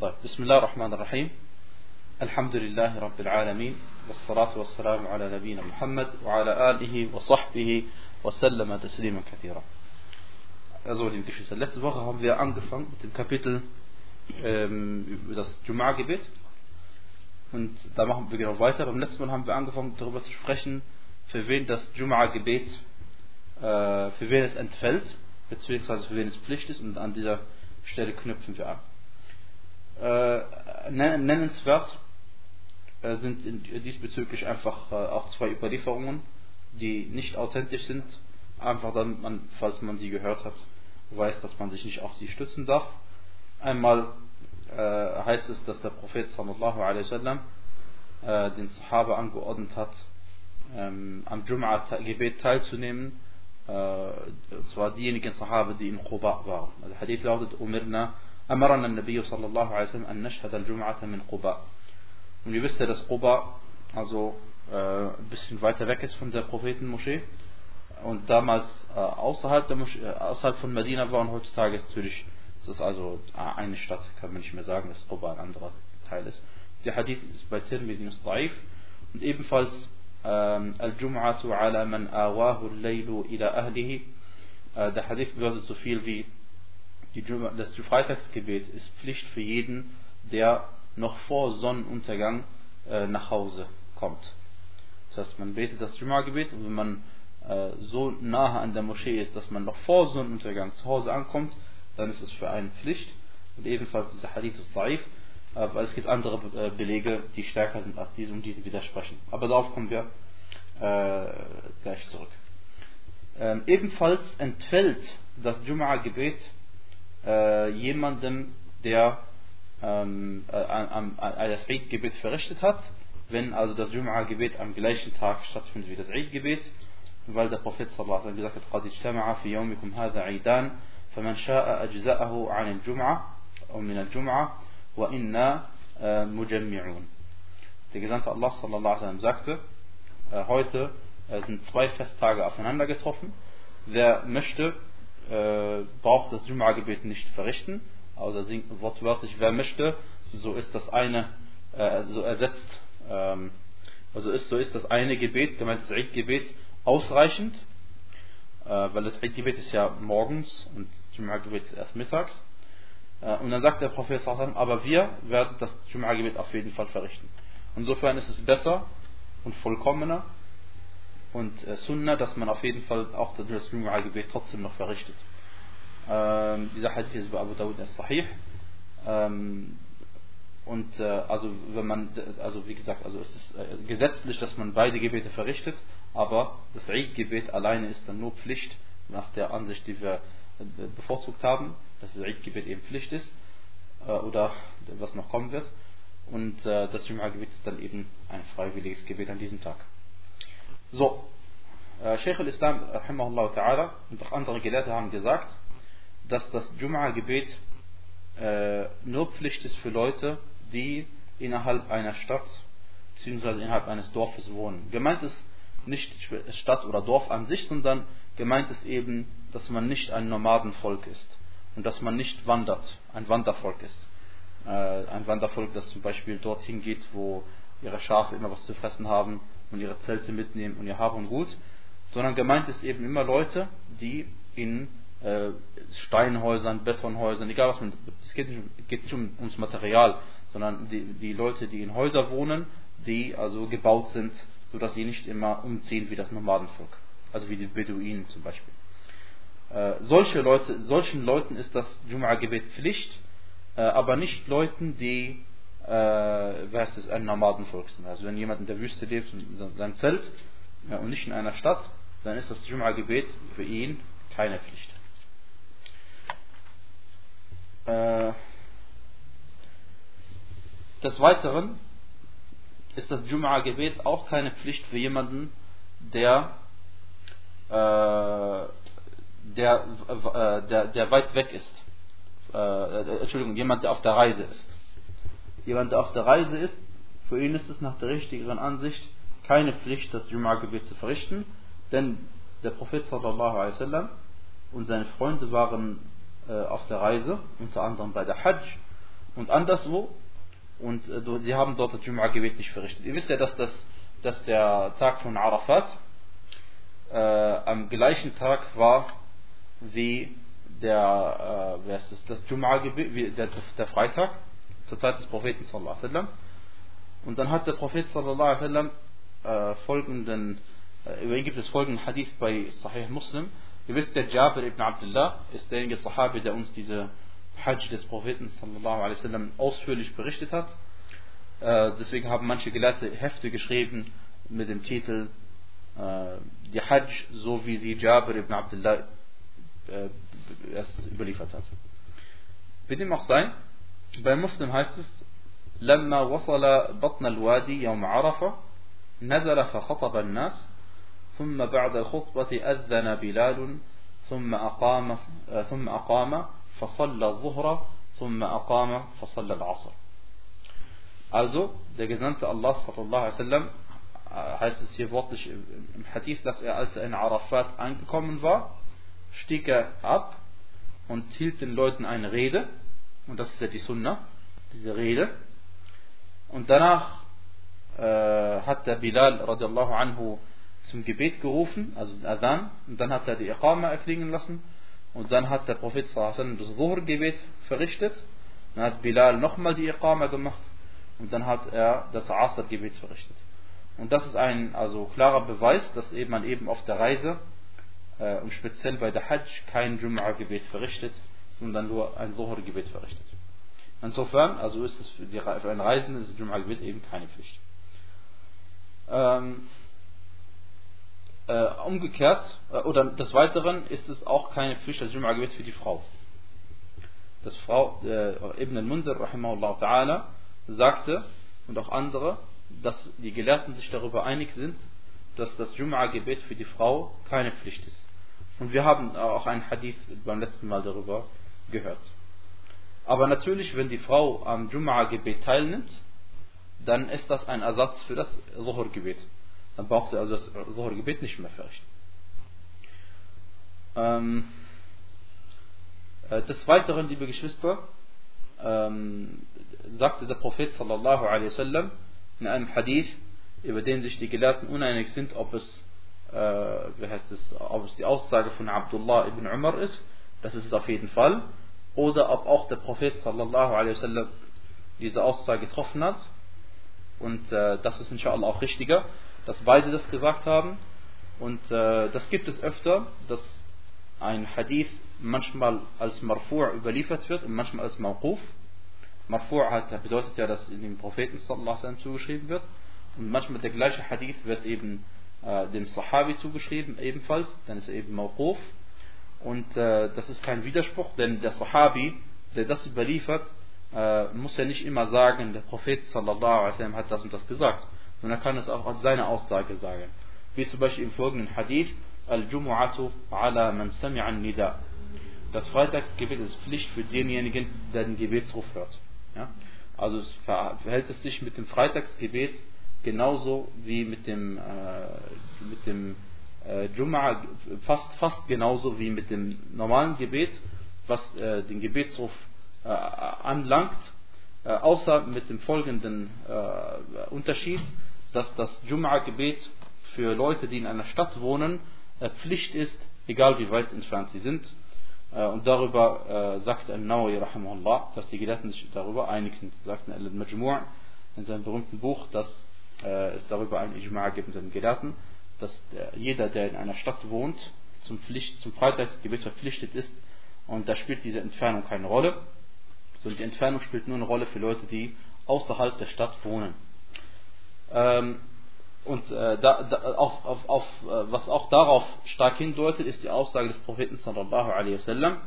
طيب بسم الله الرحمن الرحيم الحمد لله رب العالمين والصلاة والسلام على نبينا محمد وعلى آله وصحبه وسلم تسليما كثيرا Also, liebe Geschwister, letzte Woche haben wir angefangen mit dem Kapitel ähm, über das Jum'a-Gebet. Und da machen wir genau weiter. Beim letzten Mal haben wir angefangen darüber zu sprechen, für wen das Jum'a-Gebet, äh, für wen es entfällt, beziehungsweise für wen es Pflicht ist. Und an dieser Stelle knüpfen wir an. Äh, nennenswert äh, sind diesbezüglich einfach äh, auch zwei Überlieferungen, die nicht authentisch sind. Einfach dann, man, falls man sie gehört hat, weiß, dass man sich nicht auf sie stützen darf. Einmal äh, heißt es, dass der Prophet sallallahu alaihi wasallam äh, den Sahaba angeordnet hat, ähm, am Jum'a-Gebet teilzunehmen, äh, und zwar diejenigen Sahaba, die in Quba waren. Also der Hadith lautet, Umirna, أمرنا النبي صلى الله عليه وسلم أن نشهد الجمعة من قباء. Und ihr wisst ja, dass Quba also äh, ein bisschen weiter weg ist von der Prophetenmoschee und damals äh, außerhalb, der Moschee, äh, außerhalb von Medina war und heutzutage ist natürlich, es ist also äh, eine Stadt, kann man nicht mehr sagen, dass Quba ein anderer Teil ist. Der Hadith ist bei Tirmidhi Musta'if und ebenfalls ähm, Al-Jum'atu ala man awahu al-laylu ila ahlihi. Äh, der Hadith bedeutet so viel wie die, das Freitagsgebet ist Pflicht für jeden, der noch vor Sonnenuntergang äh, nach Hause kommt. Das heißt, man betet das Jum'a-Gebet und wenn man äh, so nahe an der Moschee ist, dass man noch vor Sonnenuntergang zu Hause ankommt, dann ist es für einen Pflicht. Und ebenfalls dieser Hadith ist daif, äh, weil es gibt andere äh, Belege, die stärker sind als diese und diesen widersprechen. Aber darauf kommen wir äh, gleich zurück. Ähm, ebenfalls entfällt das Jum'a-Gebet äh, jemandem, der ähm, äh, das Eid-Gebet verrichtet hat, wenn also das Jum'a-Gebet am gleichen Tag stattfindet wie das Eid-Gebet, weil der Prophet sallallahu alaihi gesagt hat, قد اجتمع في يومكم هذا عيدان فمن شاء أجزأه عن الجمعة أو من الجمعة وإنا مجمعون. Der Gesandte Allah sallallahu alaihi wasallam sagte, äh, heute äh, sind zwei Festtage aufeinander getroffen. Wer möchte, äh, braucht das Jum'a-Gebet nicht verrichten. Also singt wortwörtlich, wer möchte, so ist das eine, äh, so ersetzt, ähm, also ist, so ist das eine Gebet, gemeint das Eid-Gebet, ausreichend, äh, weil das Eid-Gebet ist ja morgens und Jum'a-Gebet ist erst mittags. Äh, und dann sagt der Prophet, aber wir werden das Jum'a-Gebet auf jeden Fall verrichten. Insofern ist es besser und vollkommener und äh, Sunnah, dass man auf jeden Fall auch das Jum'a-Gebet trotzdem noch verrichtet. Ähm, dieser Hadith ist bei Abu Dawud al-Sahih. Ähm, und äh, also wenn man, also wie gesagt, also es ist äh, gesetzlich, dass man beide Gebete verrichtet, aber das Eid-Gebet alleine ist dann nur Pflicht nach der Ansicht, die wir äh, bevorzugt haben, dass das Eid-Gebet eben Pflicht ist äh, oder was noch kommen wird. Und äh, das Jum'a-Gebet ist dann eben ein freiwilliges Gebet an diesem Tag. So, äh, Sheikh al-Islam, rahimahullah ta'ala, und auch andere Gelehrte haben gesagt, dass das Jum'a-Gebet äh, nur Pflicht ist für Leute, die innerhalb einer Stadt bzw. innerhalb eines Dorfes wohnen. Gemeint ist nicht Stadt oder Dorf an sich, sondern gemeint ist eben, dass man nicht ein Nomadenvolk ist und dass man nicht wandert, ein Wandervolk ist. Äh, ein Wandervolk, das zum Beispiel dorthin geht, wo ihre Schafe immer was zu fressen haben und ihre Zelte mitnehmen und ihr Hab und Gut, sondern gemeint ist eben immer Leute, die in äh, Steinhäusern, Betonhäusern, egal was man, es geht nicht, geht nicht um, ums Material, sondern die, die Leute, die in Häusern wohnen, die also gebaut sind, sodass sie nicht immer umziehen wie das Nomadenvolk, also wie die Beduinen zum Beispiel. Äh, solche Leute, solchen Leuten ist das Jum'a-Gebet Pflicht, äh, aber nicht Leuten, die äh, wer heißt es, ein Nomadenvolk sind. Also wenn jemand in der Wüste lebt, in seinem Zelt ja, und nicht in einer Stadt, dann ist das Jum'a-Gebet für ihn keine Pflicht. Äh, des Weiteren ist das Jum'a-Gebet auch keine Pflicht für jemanden, der, äh, der, äh, der, der weit weg ist. Äh, Entschuldigung, jemand, der auf der Reise ist. Jemand, der auf der Reise ist, für ihn ist es nach der richtigeren Ansicht keine Pflicht, das Jum'a-Gebet zu verrichten, denn der Prophet sallallahu alaihi wasallam und seine Freunde waren äh, auf der Reise, unter anderem bei der Hajj, und anderswo und äh, sie haben dort das Jum'a-Gebet nicht verrichtet. Ihr wisst ja, dass, das, dass der Tag von Arafat äh, am gleichen Tag war wie der, äh, wer ist das, das Jum'a-Gebet, der, der Freitag zur Zeit des Propheten sallallahu alaihi wasallam. Und dann hat der Prophet sallallahu alaihi wasallam äh, folgenden, äh, über ihn gibt es folgenden Hadith bei Sahih Muslim. Ihr wisst, der Jabir ibn Abdullah ist derjenige Sahabi, der uns diese Hajj des Propheten sallallahu alaihi wasallam ausführlich berichtet hat. Äh, deswegen haben manche Gelehrte Hefte geschrieben mit dem Titel äh, die Hajj, so wie sie Jabir ibn Abdullah äh, es überliefert hat. Wie dem auch sei, bei Muslim heißt es, لما وصل بطن الوادي يوم عرفة نزل فخطب الناس ثم بعد الخطبة أذن بلال ثم أقام ثم أقام فصلى الظهر ثم أقام فصلى العصر Also, der Gesandte Allah sallallahu alaihi wasallam heißt es hier wortlich im Hadith, dass er, als er in Arafat angekommen war, stieg er ab und hielt den Leuten eine Rede, und das ist ja die Sunnah, diese Rede, und danach äh, hat der Bilal radiallahu anhu zum Gebet gerufen, also den Adhan, und dann hat er die Iqama erklingen lassen, und dann hat der Prophet das Zuhr-Gebet verrichtet, dann hat Bilal nochmal die Iqama gemacht, und dann hat er das Asr-Gebet verrichtet. Und das ist ein also klarer Beweis, dass eben man eben auf der Reise äh, und speziell bei der Hajj kein Jum'a-Gebet verrichtet, sondern nur ein Dhuhr-Gebet verrichtet. Insofern, also ist es für, die, für einen Reisenden ist Jum'a-Gebet eben keine Pflicht. Ähm, äh, umgekehrt, äh, oder des Weiteren ist es auch keine Pflicht, das Jum'a-Gebet für die Frau. Das Frau, äh, Ibn al-Mundir, ta'ala, sagte, und auch andere, dass die Gelehrten sich darüber einig sind, dass das Jum'a-Gebet für die Frau keine Pflicht ist. Und wir haben auch einen Hadith beim letzten Mal darüber gehört. Aber natürlich, wenn die Frau am Jum'a-Gebet teilnimmt, dann ist das ein Ersatz für das Zuhur-Gebet. Dann braucht sie also das Zuhur-Gebet nicht mehr verrichten. Ähm, äh, des Weiteren, liebe Geschwister, ähm, sagte der Prophet sallallahu alaihi wasallam in einem Hadith, über den sich die Gelehrten uneinig sind, ob es, äh, wie heißt es, ob es die Aussage von Abdullah ibn Umar ist, das ist es auf jeden Fall, oder ob auch der Prophet sallallahu alaihi wasallam diese Aussage getroffen hat. Und äh, das ist inshallah auch richtiger, dass beide das gesagt haben. Und äh, das gibt es öfter, dass ein Hadith manchmal als Marfu' überliefert wird und manchmal als Mawquf. Marfu' bedeutet ja, dass in dem Propheten sallallahu alaihi wasallam zugeschrieben wird. Und manchmal der gleiche Hadith wird eben äh, dem Sahabi zugeschrieben, ebenfalls, dann ist er eben Mawquf. Und äh, das ist kein Widerspruch, denn der Sahabi, der das überliefert, äh, muss ja nicht immer sagen, der Prophet sallallahu hat das und das gesagt, sondern er kann es auch als seine Aussage sagen. Wie zum Beispiel im folgenden Hadith, Al-Jumu'atu ala man sami'a nida Das Freitagsgebet ist Pflicht für denjenigen, der den Gebetsruf hört. Ja? Also es verhält es sich mit dem Freitagsgebet genauso wie mit dem, äh, mit dem äh, Jum'a, fast, fast genauso wie mit dem normalen Gebet, was äh, den Gebetsruf äh, anlangt, äh, außer mit dem folgenden äh, Unterschied, dass das Jum'a-Gebet für Leute, die in einer Stadt wohnen, Pflicht ist, egal wie weit entfernt sie sind. Und darüber sagt Al-Nawawi dass die Gelehrten sich darüber einig sind. Sagt Al-Majmu' in seinem berühmten Buch, dass äh, es darüber ein Ijma' gibt mit den Gelehrten, dass der, jeder, der in einer Stadt wohnt, zum, Pflicht, zum Freitagsgebet verpflichtet ist und da spielt diese Entfernung keine Rolle, sondern die Entfernung spielt nur eine Rolle für Leute, die außerhalb der Stadt wohnen. Ähm, und äh, da, da, auf, auf, auf, äh, was auch darauf stark hindeutet, ist die Aussage des Propheten sallallahu alaihi wasallam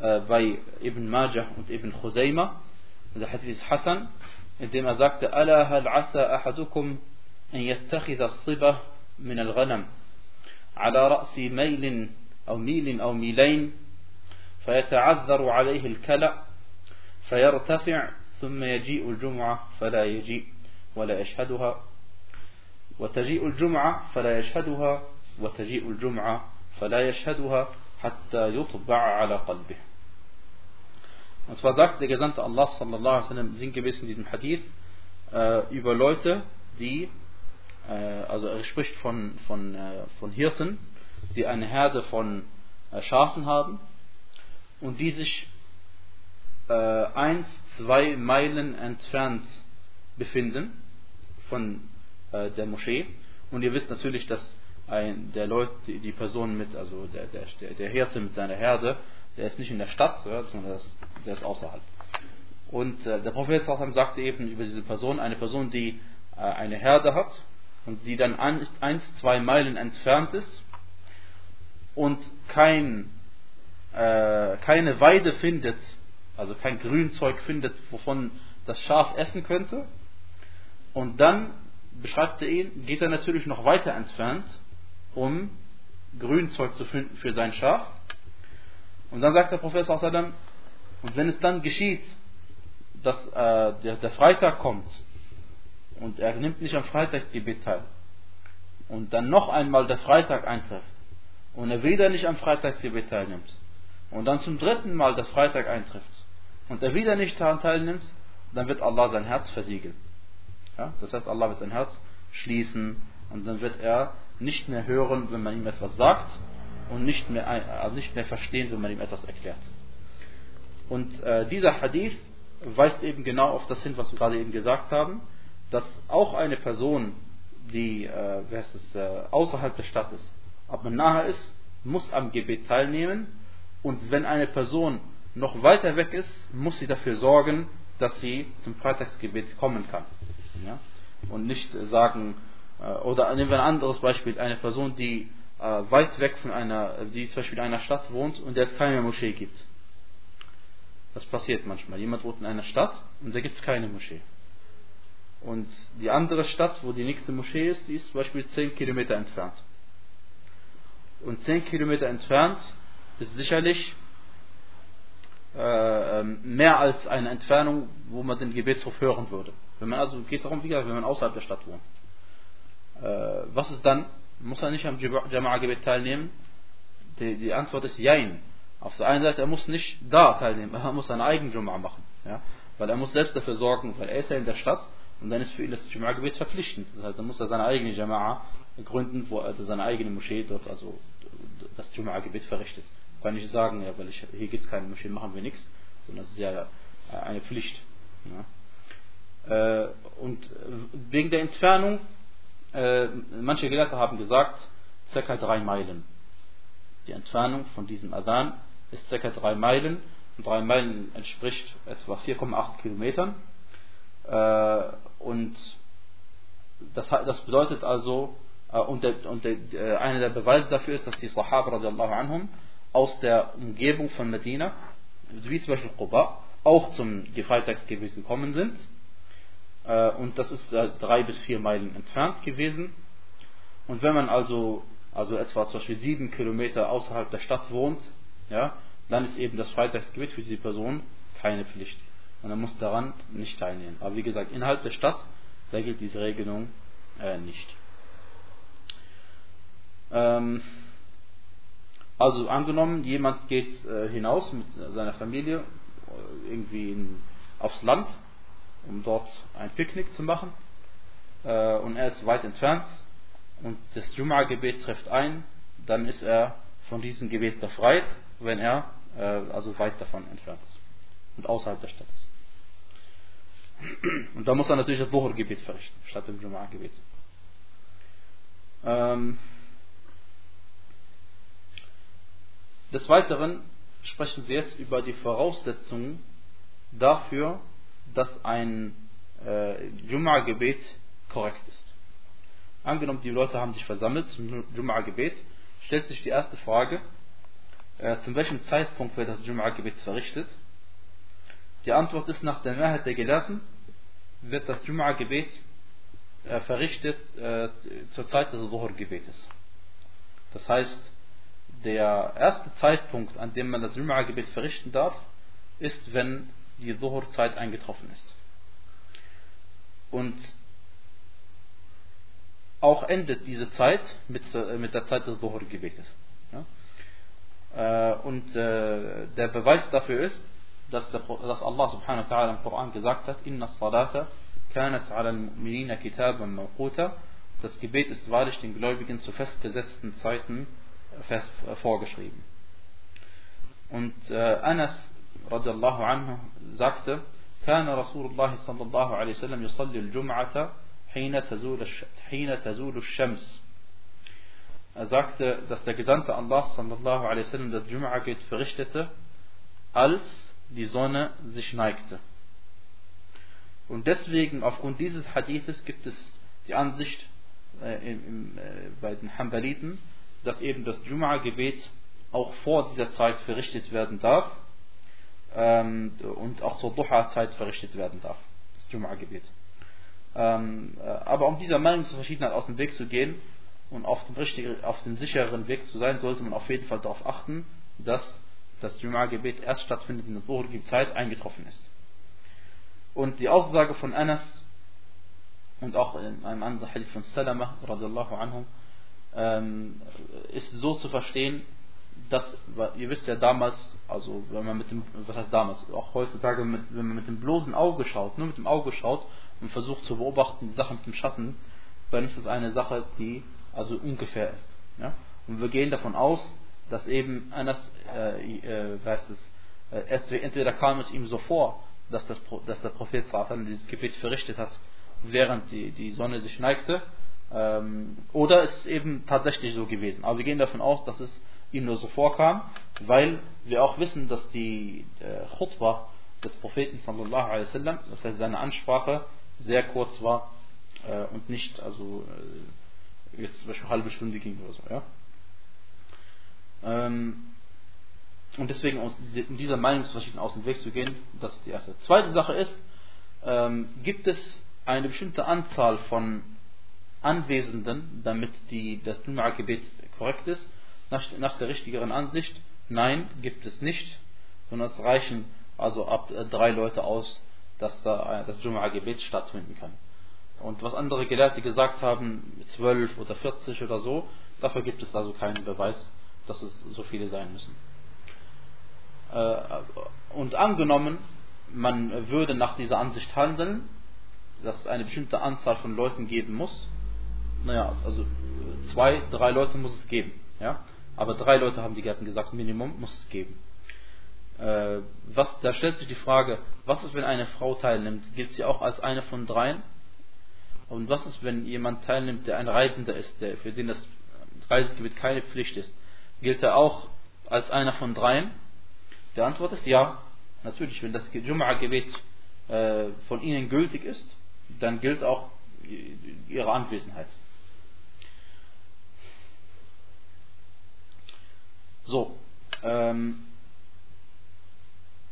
äh, bei Ibn Majah und Ibn Khuzaymah. Der Hadith Hassan, indem er sagte, Ala hal asa ahadukum an yattakhidha as-sibah min al-ghanam ala ra'si mail أو ميل أو ميلين فيتعذر عليه الكلأ فيرتفع ثم يجيء الجمعة فلا يجيء ولا يشهدها وتجيء الجمعة فلا يشهدها وتجيء الجمعة فلا يشهدها حتى يطبع على قلبه. Und zwar sagt der Gesandte Allah sallallahu alaihi wasallam sinngemäß in diesem Hadith äh, über Leute, die, also er spricht von, von, äh, von Hirten, die eine Herde von äh, Schafen haben und die sich äh, eins, zwei Meilen entfernt befinden von äh, der Moschee. Und ihr wisst natürlich, dass ein, der Leut, die, die Person mit, also der, der, der Hirte mit seiner Herde, der ist nicht in der Stadt, sondern der ist, außerhalb. Und äh, der Prophet sagte eben über diese Person, eine Person, die äh, eine Herde hat und die dann ein, eins, zwei Meilen entfernt ist und kein, äh, keine Weide findet, also kein Grünzeug findet, wovon das Schaf essen könnte. Und dann beschreibt er ihn, geht er natürlich noch weiter entfernt, um Grünzeug zu finden für sein Schaf. Und dann sagt der Professor Sallam, und wenn es dann geschieht, dass äh, der, der, Freitag kommt und er nimmt nicht am Freitagsgebet teil und dann noch einmal der Freitag eintrifft und er wieder nicht am Freitagsgebet teilnimmt und dann zum dritten Mal der Freitag eintrifft und er wieder nicht daran teilnimmt, dann wird Allah sein Herz versiegeln. Ja? Das heißt, Allah wird sein Herz schließen und dann wird er nicht mehr hören, wenn man ihm etwas sagt und nicht mehr, also nicht mehr verstehen, wenn man ihm etwas erklärt. Und äh, dieser Hadith weist eben genau auf das hin, was wir gerade eben gesagt haben, dass auch eine Person, die äh, es, äh, außerhalb der Stadt ist, aber nahe ist, muss am Gebet teilnehmen. Und wenn eine Person noch weiter weg ist, muss sie dafür sorgen, dass sie zum Freitagsgebet kommen kann. Ja? Und nicht sagen, äh, oder nehmen wir ein anderes Beispiel, eine Person, die äh, weit weg von einer, die zum Beispiel in einer Stadt wohnt und der es keine Moschee gibt. Das passiert manchmal. Jemand wohnt in einer Stadt und da gibt es keine Moschee. Und die andere Stadt, wo die nächste Moschee ist, die ist zum Beispiel 10 Kilometer entfernt. Und 10 Kilometer entfernt ist sicherlich äh, ähm, mehr als eine Entfernung, wo man den Gebetshof hören würde. Wenn man also geht darum, wie gesagt, wenn man außerhalb der Stadt wohnt. Äh, was ist dann? Muss er nicht am Jama'a-Gebet teilnehmen? Die, die, Antwort ist Jein. Auf der einen Seite, er muss nicht da teilnehmen, er muss seinen eigenen Jama'a machen. Ja? Weil er muss selbst dafür sorgen, weil er ist ja in der Stadt und dann ist für ihn das Jama'a-Gebet verpflichtend. Das heißt, er muss er seine eigene Jama'a gründen, wo er seine eigene Moschee dort, also das Jama'a-Gebet verrichtet. Kann ich sagen, ja, weil ich, hier gibt es keine Moschee, machen wir nichts, sondern es ist ja eine Pflicht. Ja? Äh, und wegen der Entfernung äh, manche Gelehrte haben gesagt, circa drei Meilen. Die Entfernung von diesem Adhan ist circa drei Meilen. Und drei Meilen entspricht etwa 4,8 Kilometern. Äh, und das, das, bedeutet also, äh, und, der, und der, äh, einer der Beweise dafür ist, dass die radiallahu anhum aus der Umgebung von Medina, wie zum Beispiel Quba, auch zum Freitagsgebet gekommen sind und das ist drei bis vier Meilen entfernt gewesen. Und wenn man also, also etwa zum Beispiel sieben Kilometer außerhalb der Stadt wohnt, ja, dann ist eben das Freitagsgebet für diese Person keine Pflicht. Und er muss daran nicht teilnehmen. Aber wie gesagt, innerhalb der Stadt, da gilt diese Regelung äh, nicht. Ähm, also angenommen, jemand geht äh, hinaus mit seiner Familie äh, irgendwie in, aufs Land um dort ein Picknick zu machen. Äh, und er ist weit entfernt und das Jum'a-Gebet trifft ein, dann ist er von diesem Gebet befreit, wenn er äh, also weit davon entfernt ist und außerhalb der Stadt ist. Und da muss er natürlich das Dhuhr-Gebet verrichten, statt dem Jum'a-Gebet. Ähm, des Weiteren sprechen wir jetzt über die Voraussetzungen dafür, dass ein äh, Jum'a-Gebet korrekt ist. Angenommen, die Leute haben sich versammelt zum Jum'a-Gebet, stellt sich die erste Frage, äh, zu welchem Zeitpunkt wird das Jum'a-Gebet verrichtet? Die Antwort ist, nach der Mehrheit der Gelehrten wird das Jum'a-Gebet äh, verrichtet äh, zur Zeit des Dhuhr-Gebetes. Das heißt, der erste Zeitpunkt, an dem man das Jum'a-Gebet verrichten darf, ist, wenn die Dhuhr-Zeit eingetroffen ist. Und auch endet diese Zeit mit, äh, der Zeit des Dhuhr-Gebetes. Und der Beweis dafür ist, dass, der, dass Allah subhanahu wa ta'ala im Koran gesagt hat, Inna salata kanat ala al-mu'minina kitaban mawquta. Das Gebet ist wahrlich den Gläubigen zu festgesetzten Zeiten fest, äh, vorgeschrieben. Und äh, Anas radiallahu anhu sagte, كان رسول الله صلى الله عليه وسلم يصلي الجمعة حين تزول حين تزول الشمس er sagte, dass der Gesandte Allah sallallahu alaihi wasallam das Jum'a-Gebet verrichtete, als die Sonne sich neigte. Und deswegen, aufgrund dieses Hadithes, gibt es die Ansicht äh, im, äh, bei den Hanbaliten, dass eben das Jum'a-Gebet auch vor dieser Zeit verrichtet werden darf ähm, und auch zur Duha-Zeit verrichtet werden darf. Das Jum'a-Gebet. Ähm, äh, aber um dieser Meinungsverschiedenheit aus dem Weg zu gehen, und auf dem, richtigen, auf dem sicheren Weg zu sein, sollte man auf jeden Fall darauf achten, dass das Jum'a-Gebet erst stattfindet, in der vorherigen Zeit eingetroffen ist. Und die Aussage von Anas und auch in einem anderen Hadith von Salama radiallahu anhu ähm, ist so zu verstehen, dass, ihr wisst ja damals, also wenn man mit dem, was heißt damals, auch heutzutage, mit, wenn man mit dem bloßen Auge schaut, nur mit dem Auge schaut und versucht zu beobachten, die Sachen mit dem Schatten, dann ist es eine Sache, die also ungefähr ist. Ja? Und wir gehen davon aus, dass eben eines, äh, äh, heißt es, äh, entweder kam es ihm so vor, dass, das, dass der Prophet dieses Gebet verrichtet hat, während die, die Sonne sich neigte, ähm, oder es ist eben tatsächlich so gewesen. Aber wir gehen davon aus, dass es ihm nur so vorkam, weil wir auch wissen, dass die äh, Khutbah des Propheten sallallahu alaihi wasallam, das heißt seine Ansprache, sehr kurz war äh, und nicht also äh, jetzt zum Beispiel halbe Stunde ging oder so, ja. Ähm, und deswegen aus, dieser Meinungsverschiedenheit aus dem Weg zu gehen, das ist die erste. Zweite Sache ist, ähm, gibt es eine bestimmte Anzahl von Anwesenden, damit die, das Jum'a-Gebet korrekt ist? Nach, nach der richtigeren Ansicht, nein, gibt es nicht, sondern es reichen also ab äh, drei Leute aus, dass da äh, das Jum'a-Gebet stattfinden kann. Und was andere Gelehrte gesagt haben, 12 oder 40 oder so, dafür gibt es also keinen Beweis, dass es so viele sein müssen. Äh, und angenommen, man würde nach dieser Ansicht handeln, dass es eine bestimmte Anzahl von Leuten geben muss, naja, also zwei, drei Leute muss es geben, ja, aber drei Leute haben die Gärten gesagt, Minimum muss es geben. Äh, was, da stellt sich die Frage, was ist, wenn eine Frau teilnimmt? Gilt sie auch als eine von dreien? Und was ist, wenn jemand teilnimmt, der ein Reisender ist, der, für den das Reisegebiet keine Pflicht ist? Gilt er auch als einer von dreien? Die Antwort ist ja, natürlich, wenn das Jum'a-Gebet äh, von ihnen gültig ist, dann gilt auch ihre Anwesenheit. So, ähm,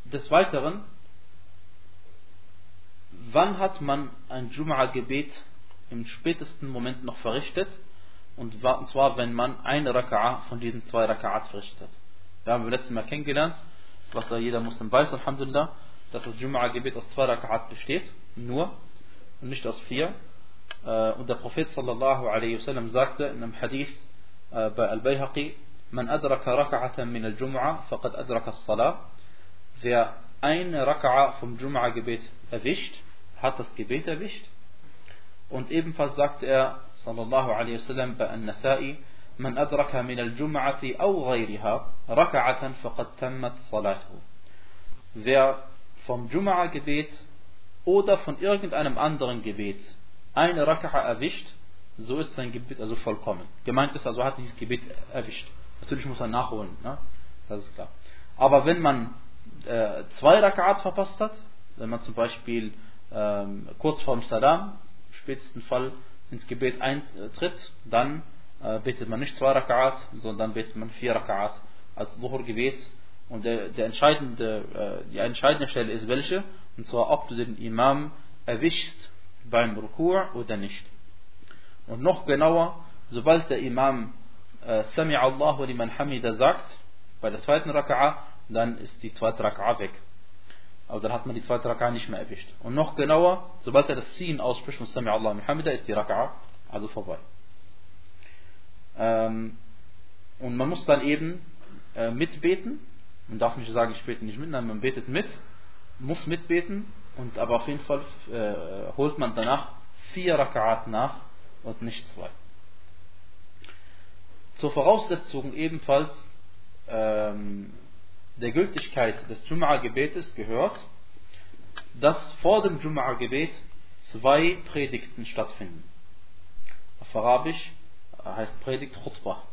des Weiteren, wann hat man ein Jum'a-Gebet im spätesten Moment noch verrichtet. Und zwar, wenn man eine Raka'a von diesen zwei Raka'at verrichtet hat. Wir haben wir letztes Mal kennengelernt, was ja jeder Muslim weiß, Alhamdulillah, dass das Jum'a-Gebet aus zwei Raka'at besteht, nur, und nicht aus vier. Äh, und der Prophet sallallahu alaihi wasallam sagte in einem Hadith äh, bei Al-Bayhaqi, Man adraka raka'atan min al-Jum'a, faqad adraka as-Salah. Wer eine Raka'a vom Jum'a-Gebet erwischt, hat das Gebet erwischt. Und ebenfalls sagt er, sallallahu alaihi wasallam, bei An-Nasai, من أدرك من الجمعة أو غيرها ركعة فقد تمت صلاته. Wer vom Jum'a-Gebet oder von irgendeinem anderen Gebet eine Raka'a erwischt, so ist sein Gebet also vollkommen. Gemeint ist also, hat dieses Gebet erwischt. Natürlich muss er nachholen, ne? das ist klar. Aber wenn man äh, zwei Raka'at verpasst hat, wenn man zum Beispiel ähm, kurz vorm Salam spätesten Fall ins Gebet eintritt, dann äh, betet man nicht zwei Raka'at, sondern betet man vier Raka'at als Dhuhr-Gebet. Und der, der entscheidende, äh, die entscheidende Stelle ist welche? Und zwar, ob du den Imam erwischst beim Rukur oder nicht. Und noch genauer, sobald der Imam äh, Sami Allahu liman Hamida sagt, bei der zweiten Raka'a, dann ist die zweite Raka'a weg aber dann hat man die zweite Raka'a nicht mehr erwischt. Und noch genauer, sobald er das Ziehen ausspricht von Sami Allah Muhammad, ist die Raka'a also vorbei. Ähm, und man muss dann eben äh, mitbeten. Man darf nicht sagen, ich bete nicht mit, nein, man betet mit. muss mitbeten und aber auf jeden Fall äh, holt man danach vier Raka'at nach und nicht zwei. Zur Voraussetzung ebenfalls ähm, der Gültigkeit des Jum'a-Gebetes gehört, dass vor dem Jum'a-Gebet zwei Predigten stattfinden. Auf Arabisch heißt Predigt Khutbah.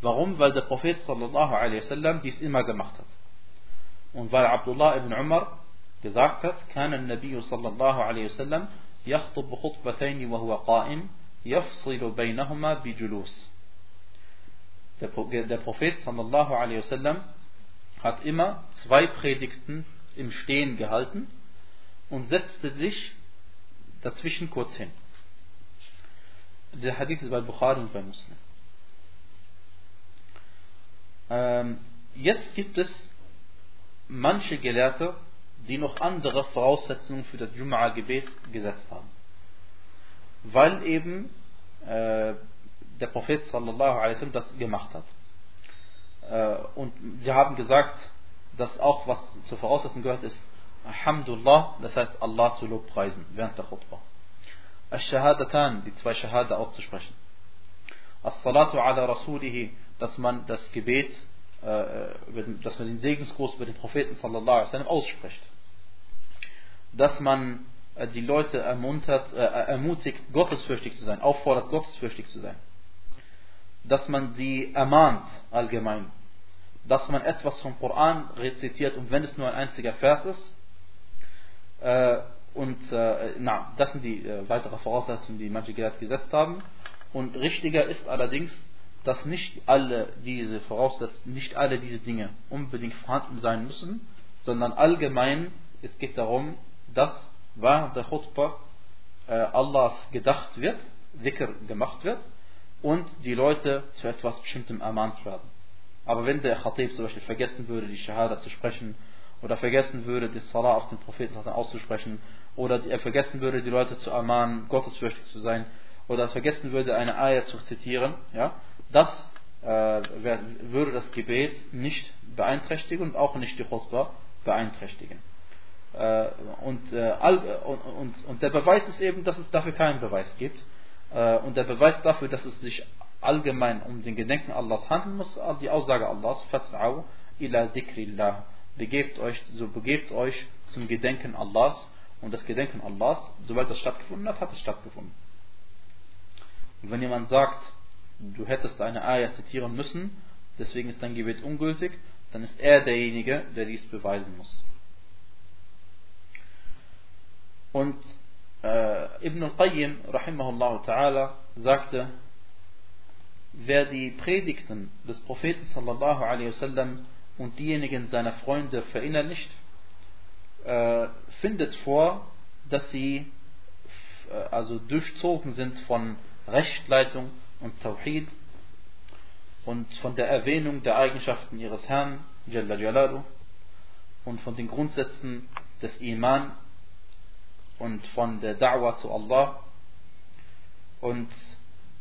Warum? Weil der Prophet sallallahu alaihi wasallam dies immer gemacht hat. Und weil Abdullah ibn Umar gesagt hat, كان النبي صلى الله عليه وسلم يخطب خطبتين وهو قائم يفصل بينهما بجلوس. Der Prophet sallallahu alaihi wasallam hat immer zwei Predigten im Stehen gehalten und setzte sich dazwischen kurz hin. Der Hadith ist bei Bukhari und bei Muslim. Ähm, jetzt gibt es manche Gelehrte, die noch andere Voraussetzungen für das Jum'a-Gebet gesetzt haben. Weil eben äh, der Prophet sallallahu alaihi wasallam das gemacht hat. Äh, und sie haben gesagt, dass auch was zur Voraussetzung gehört ist, Alhamdulillah, das heißt Allah zu lobpreisen während der Khutbah. Ash-Shahadatan, die zwei Shahada auszusprechen. As-Salatu ala Rasulihi, dass man das Gebet, äh, dass man den Segensgruß über den Propheten sallallahu alaihi wasallam ausspricht. Dass man äh, die Leute ermuntert, äh, ermutigt, gottesfürchtig zu sein, auffordert, gottesfürchtig zu sein. Dass man sie ermahnt allgemein. Dass man etwas vom Koran rezitiert und wenn es nur ein einziger Vers ist, äh, und äh, na, das sind die äh, weitere Voraussetzungen, die manche Gelehrte gesetzt haben. Und richtiger ist allerdings, dass nicht alle diese Voraussetzungen, nicht alle diese Dinge unbedingt vorhanden sein müssen, sondern allgemein, es geht darum, dass während der Khutbah äh, Allahs gedacht wird, Dhikr gemacht wird und die Leute zu etwas Bestimmtem ermahnt werden. Aber wenn der Khatib zum Beispiel vergessen würde, die Shahada zu sprechen oder vergessen würde, die Salah auf den Propheten auszusprechen oder er vergessen würde, die Leute zu ermahnen, gottesfürchtig zu sein oder vergessen würde, eine Eier zu zitieren, ja, das äh, würde das Gebet nicht beeinträchtigen und auch nicht die Khutbah beeinträchtigen. Äh, und, äh, und, und, und, der Beweis ist eben, dass es dafür keinen Beweis gibt. Äh, und der Beweis dafür, dass es sich allgemein um den Gedenken Allahs handeln muss, die Aussage Allahs, Fas'au ila dhikrillah begebt euch, so begebt euch zum Gedenken Allahs. Und das Gedenken Allahs, sobald das stattgefunden hat, hat es stattgefunden. Und wenn jemand sagt, du hättest eine Ayah zitieren müssen, deswegen ist dein Gebet ungültig, dann ist er derjenige, der dies beweisen muss. Und äh, Ibn al-Qayyim, rahimahullah ta'ala, sagte, wer die Predigten des Propheten sallallahu alaihi wasallam und diejenigen seiner Freunde verinnerlicht, äh, findet vor, dass sie äh, also durchzogen sind von Rechtleitung und Tawhid und von der Erwähnung der Eigenschaften ihres Herrn, Jalla Jalalu, und von den Grundsätzen des Iman und von der Da'wah zu Allah und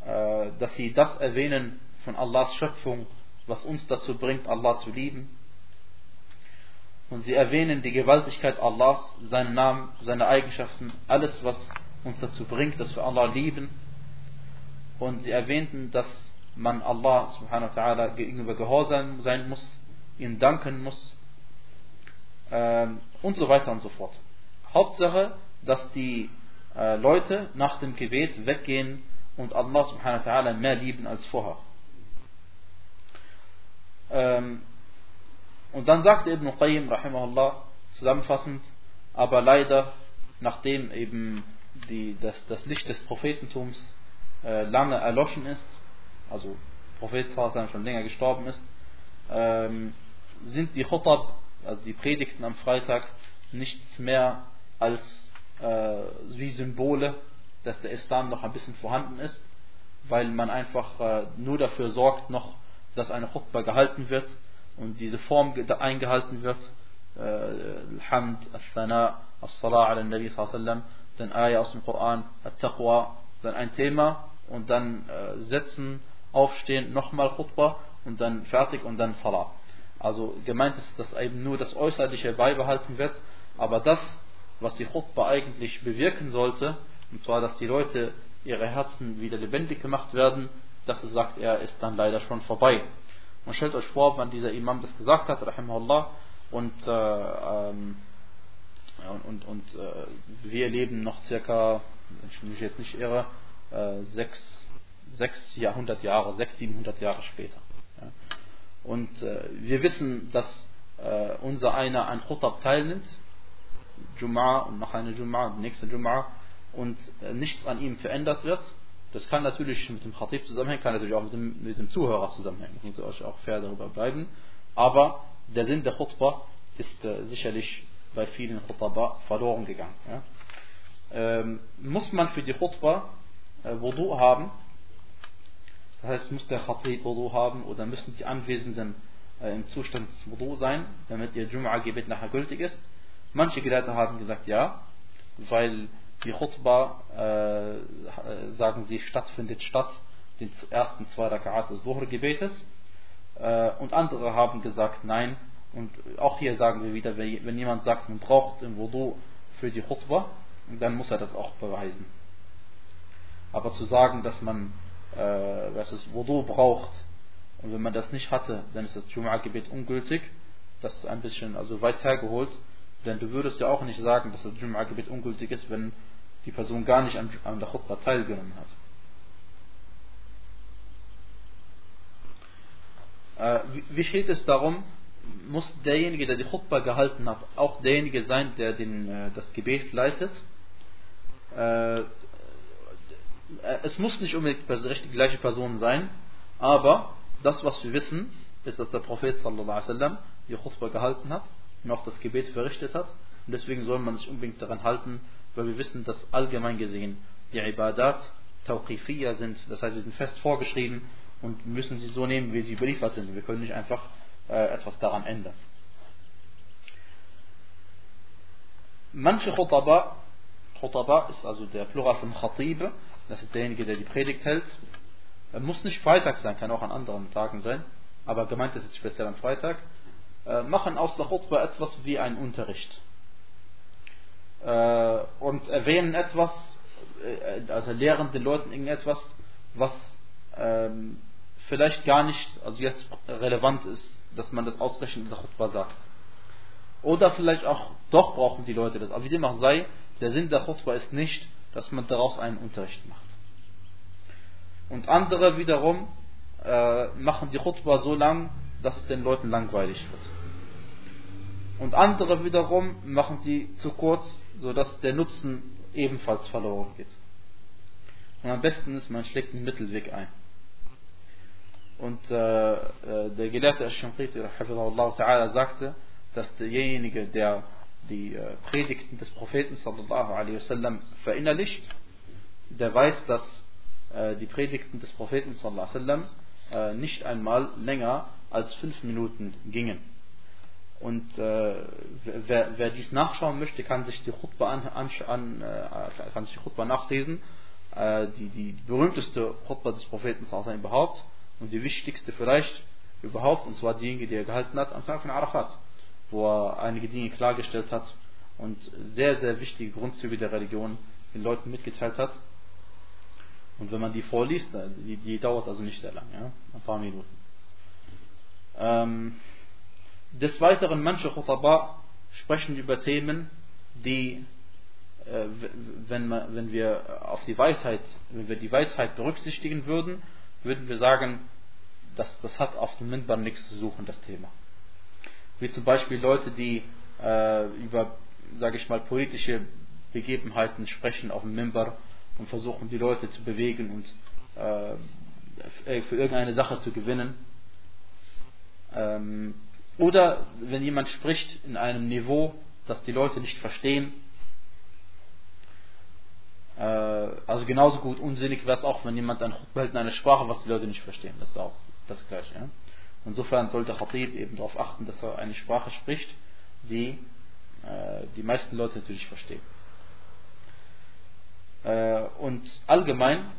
äh, dass sie das erwähnen von Allahs Schöpfung was uns dazu bringt, Allah zu lieben. Und sie erwähnen die Gewaltigkeit Allahs, seinen Namen, seine Eigenschaften, alles, was uns dazu bringt, dass wir Allah lieben. Und sie erwähnten, dass man Allah subhanahu wa ta'ala gegenüber gehorsam sein muss, ihm danken muss ähm, und so weiter und so fort. Hauptsache, dass die äh, Leute nach dem Gebet weggehen und Allah subhanahu wa ta'ala mehr lieben als vorher. Ähm, und dann sagte Ibn Qayyim, rahimahullah, zusammenfassend, aber leider, nachdem eben die, das, das Licht des Prophetentums äh, lange erloschen ist, also Prophet schon länger gestorben ist, ähm, sind die Khutab, also die Predigten am Freitag, nichts mehr als äh, wie Symbole, dass der Islam noch ein bisschen vorhanden ist, weil man einfach äh, nur dafür sorgt, noch dass eine Khutbah gehalten wird und diese Form eingehalten wird. Al-Hamd, Al-Thana, Al-Salah ala Nabi sallam, dann Ayah aus dem Koran, Al-Taqwa, dann ein Thema und dann äh, setzen, aufstehen, nochmal Khutbah und dann fertig und dann Salah. Also gemeint ist, dass eben nur das Äußerliche beibehalten wird, aber das, was die Khutbah eigentlich bewirken sollte, und zwar, dass die Leute ihre Herzen wieder lebendig gemacht werden, das sagt er, ist dann leider schon vorbei. Und stellt euch vor, wann dieser Imam das gesagt hat, rahimahullah, und, äh, ähm, und, und, und äh, wir leben noch circa, wenn ich mich jetzt nicht irre, äh, sechs, sechs Jahrhundert Jahre, sechs, siebenhundert Jahre später. Ja. Und äh, wir wissen, dass äh, unser einer ein Khutab teilnimmt, Jum'a und noch eine Jum'a, die nächste Jum'a, und nichts an ihm verändert wird. Das kann natürlich mit dem Khatib zusammenhängen, kann natürlich auch mit dem, mit dem Zuhörer zusammenhängen. Ich muss euch auch fair darüber bleiben. Aber der Sinn der Khutbah ist äh, sicherlich bei vielen Khutbah verloren gegangen. Ja. Ähm, muss man für die Khutbah äh, Wudu haben, das heißt, muss der Khatib Wudu haben oder müssen die Anwesenden äh, im Zustand des Wudu sein, damit ihr Jum'a-Gebet nachher gültig ist. Manche Gelehrte haben gesagt ja, weil die Khutbah, äh, sagen sie, stattfindet statt den ersten zwei Raka'at des Zuhr-Gebetes. Äh, und andere haben gesagt nein. Und auch hier sagen wir wieder, wenn jemand sagt, man braucht im Wudu für die Khutbah, dann muss er das auch beweisen. Aber zu sagen, dass man äh, was es Wudu braucht und wenn man das nicht hatte, dann ist das Jum'a-Gebet ungültig, das ist ein bisschen also weit hergeholt. Denn du würdest ja auch nicht sagen, dass das Jum'a-Gebet ungültig ist, wenn die Person gar nicht an, der Khutbah teilgenommen hat. Äh, wie, steht es darum, muss derjenige, der die Khutbah gehalten hat, auch derjenige sein, der den, äh, das Gebet leitet? Äh, es muss nicht unbedingt die gleiche Person sein, aber das, was wir wissen, ist, dass der Prophet wasallam die Khutbah gehalten hat auch das Gebet verrichtet hat. Und deswegen soll man sich unbedingt daran halten, weil wir wissen, dass allgemein gesehen die Ibadat tauqifiyya sind, das heißt, sie sind fest vorgeschrieben und müssen sie so nehmen, wie sie überliefert sind. Wir können nicht einfach äh, etwas daran ändern. Manche Khutaba, Khutaba ist also der Plural von Khatib, das ist derjenige, der die Predigt hält. Er muss nicht Freitag sein, kann auch an anderen Tagen sein, aber gemeint ist jetzt speziell am Freitag. Äh, machen aus der Khutbah etwas wie ein Unterricht. Äh, und erwähnen etwas, äh, also lehren den Leuten irgendetwas, was ähm, vielleicht gar nicht, also jetzt relevant ist, dass man das ausgerechnet in der Khutbah sagt. Oder vielleicht auch doch brauchen die Leute das. Aber wie dem auch sei, der Sinn der Khutbah ist nicht, dass man daraus einen Unterricht macht. Und andere wiederum äh, machen die Khutbah so lang, dass es den Leuten langweilig wird. Und andere wiederum machen sie zu kurz, sodass der Nutzen ebenfalls verloren geht. Und am besten ist, man schlägt einen Mittelweg ein. Und äh, äh der Gelehrte Ash-Shamqiti ta'ala sagte, dass derjenige, der die äh, Predigten des Propheten sallallahu alaihi wasallam verinnerlicht, der weiß, dass äh, die Predigten des Propheten sallallahu alaihi wasallam äh, nicht einmal länger als fünf Minuten gingen. Und äh, wer, wer, dies nachschauen möchte, kann sich die Khutbah, an, an, äh, kann sich die Khutbah nachlesen. Äh, die, die berühmteste Khutbah des Propheten sallallahu überhaupt und die wichtigste vielleicht überhaupt, und zwar diejenige, die er gehalten hat am Tag von Arafat wo er einige Dinge klargestellt hat und sehr, sehr wichtige Grundzüge der Religion den Leuten mitgeteilt hat. Und wenn man die vorliest, die, die dauert also nicht sehr lang, ja? ein paar Minuten. Ähm, des Weiteren, manche Khutaba sprechen über Themen, die, äh, wenn, wenn wir auf die Weisheit, wenn wir die Weisheit berücksichtigen würden, würden wir sagen, dass das hat auf dem Minbar nichts zu suchen, das Thema wie zum Beispiel Leute, die äh, über, sage ich mal, politische Begebenheiten sprechen auf dem Mimbar und versuchen die Leute zu bewegen und äh, für irgendeine Sache zu gewinnen. Ähm, oder wenn jemand spricht in einem Niveau, das die Leute nicht verstehen. Äh, also genauso gut unsinnig wäre es auch, wenn jemand ein Khutbah hält in einer Sprache, was die Leute nicht verstehen. Das ist auch das Gleiche. Ja? Insofern sollte Khatib eben darauf achten, dass er eine Sprache spricht, die äh, die meisten Leute natürlich verstehen. Äh, und allgemein,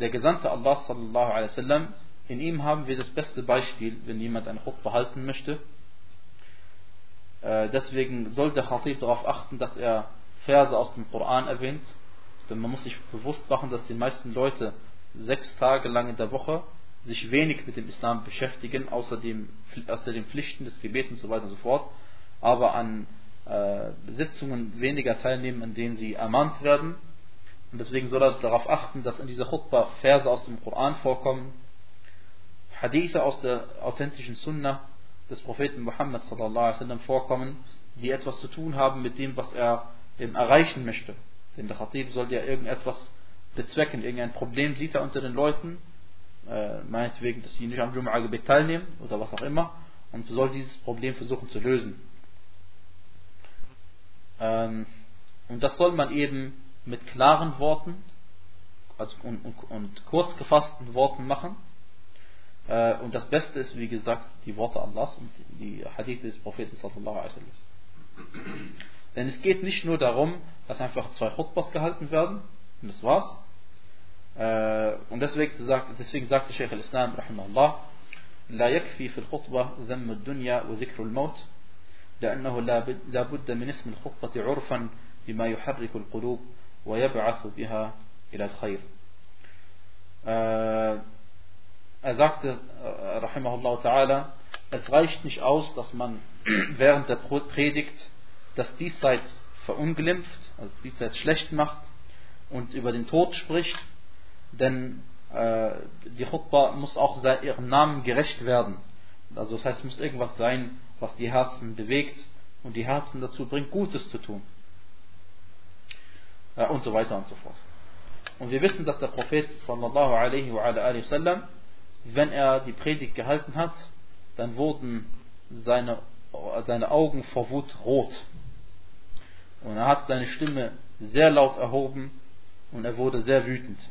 der Gesandte Allah sallallahu alaihi wasallam In ihm haben wir das beste Beispiel, wenn jemand ein Khutbah halten möchte. Äh, deswegen soll der Khatib darauf achten, dass er Verse aus dem Koran erwähnt. Denn man muss sich bewusst machen, dass die meisten Leute sechs Tage lang in der Woche sich wenig mit dem Islam beschäftigen, außer, dem, außer den Pflichten des Gebets und so weiter und so fort, aber an äh, Sitzungen weniger teilnehmen, an denen sie ermahnt werden. Und deswegen soll er darauf achten, dass in dieser Khutbah Verse aus dem Koran vorkommen, Hadithe aus der authentischen Sunnah des Propheten Muhammad sallam, vorkommen, die etwas zu tun haben mit dem, was er eben erreichen möchte. Denn der Khatib soll ja irgendetwas bezwecken, irgendein Problem sieht er unter den Leuten, äh, meinetwegen, dass sie nicht am Jum'a-Gebet teilnehmen oder was auch immer, und soll dieses Problem versuchen zu lösen. Ähm, und das soll man eben mit klaren Worten also und, und, und kurz gefassten Worten machen. Äh, und das Beste ist, wie gesagt, die Worte Allahs und die Hadith des Propheten sallallahu alaihi wasallam. Denn es geht nicht nur darum, dass einfach zwei Khutbas gehalten werden, und das war's. Äh, und deswegen, sagt, deswegen sagte Sheikh al-Islam, rahimahullah, لا يكفي في الخطبة ذم الدنيا وذكر الموت لأنه لا بد من اسم الخطبة عرفا بما يحرك القلوب ويبعث بها إلى الخير Er sagte, rahimahullah ta'ala, es reicht nicht aus, dass man während der Predigt das Diesseits verunglimpft, also Diesseits schlecht macht und über den Tod spricht, denn äh, die Khutbah muss auch ihrem Namen gerecht werden. Also das heißt, es muss irgendwas sein, was die Herzen bewegt und die Herzen dazu bringt, Gutes zu tun. Äh, und so weiter und so fort. Und wir wissen, dass der Prophet sallallahu alaihi wa alaihi sallam, wenn er die Predigt gehalten hat, dann wurden seine, seine Augen vor Wut rot. Und er hat seine Stimme sehr laut erhoben und er wurde sehr wütend.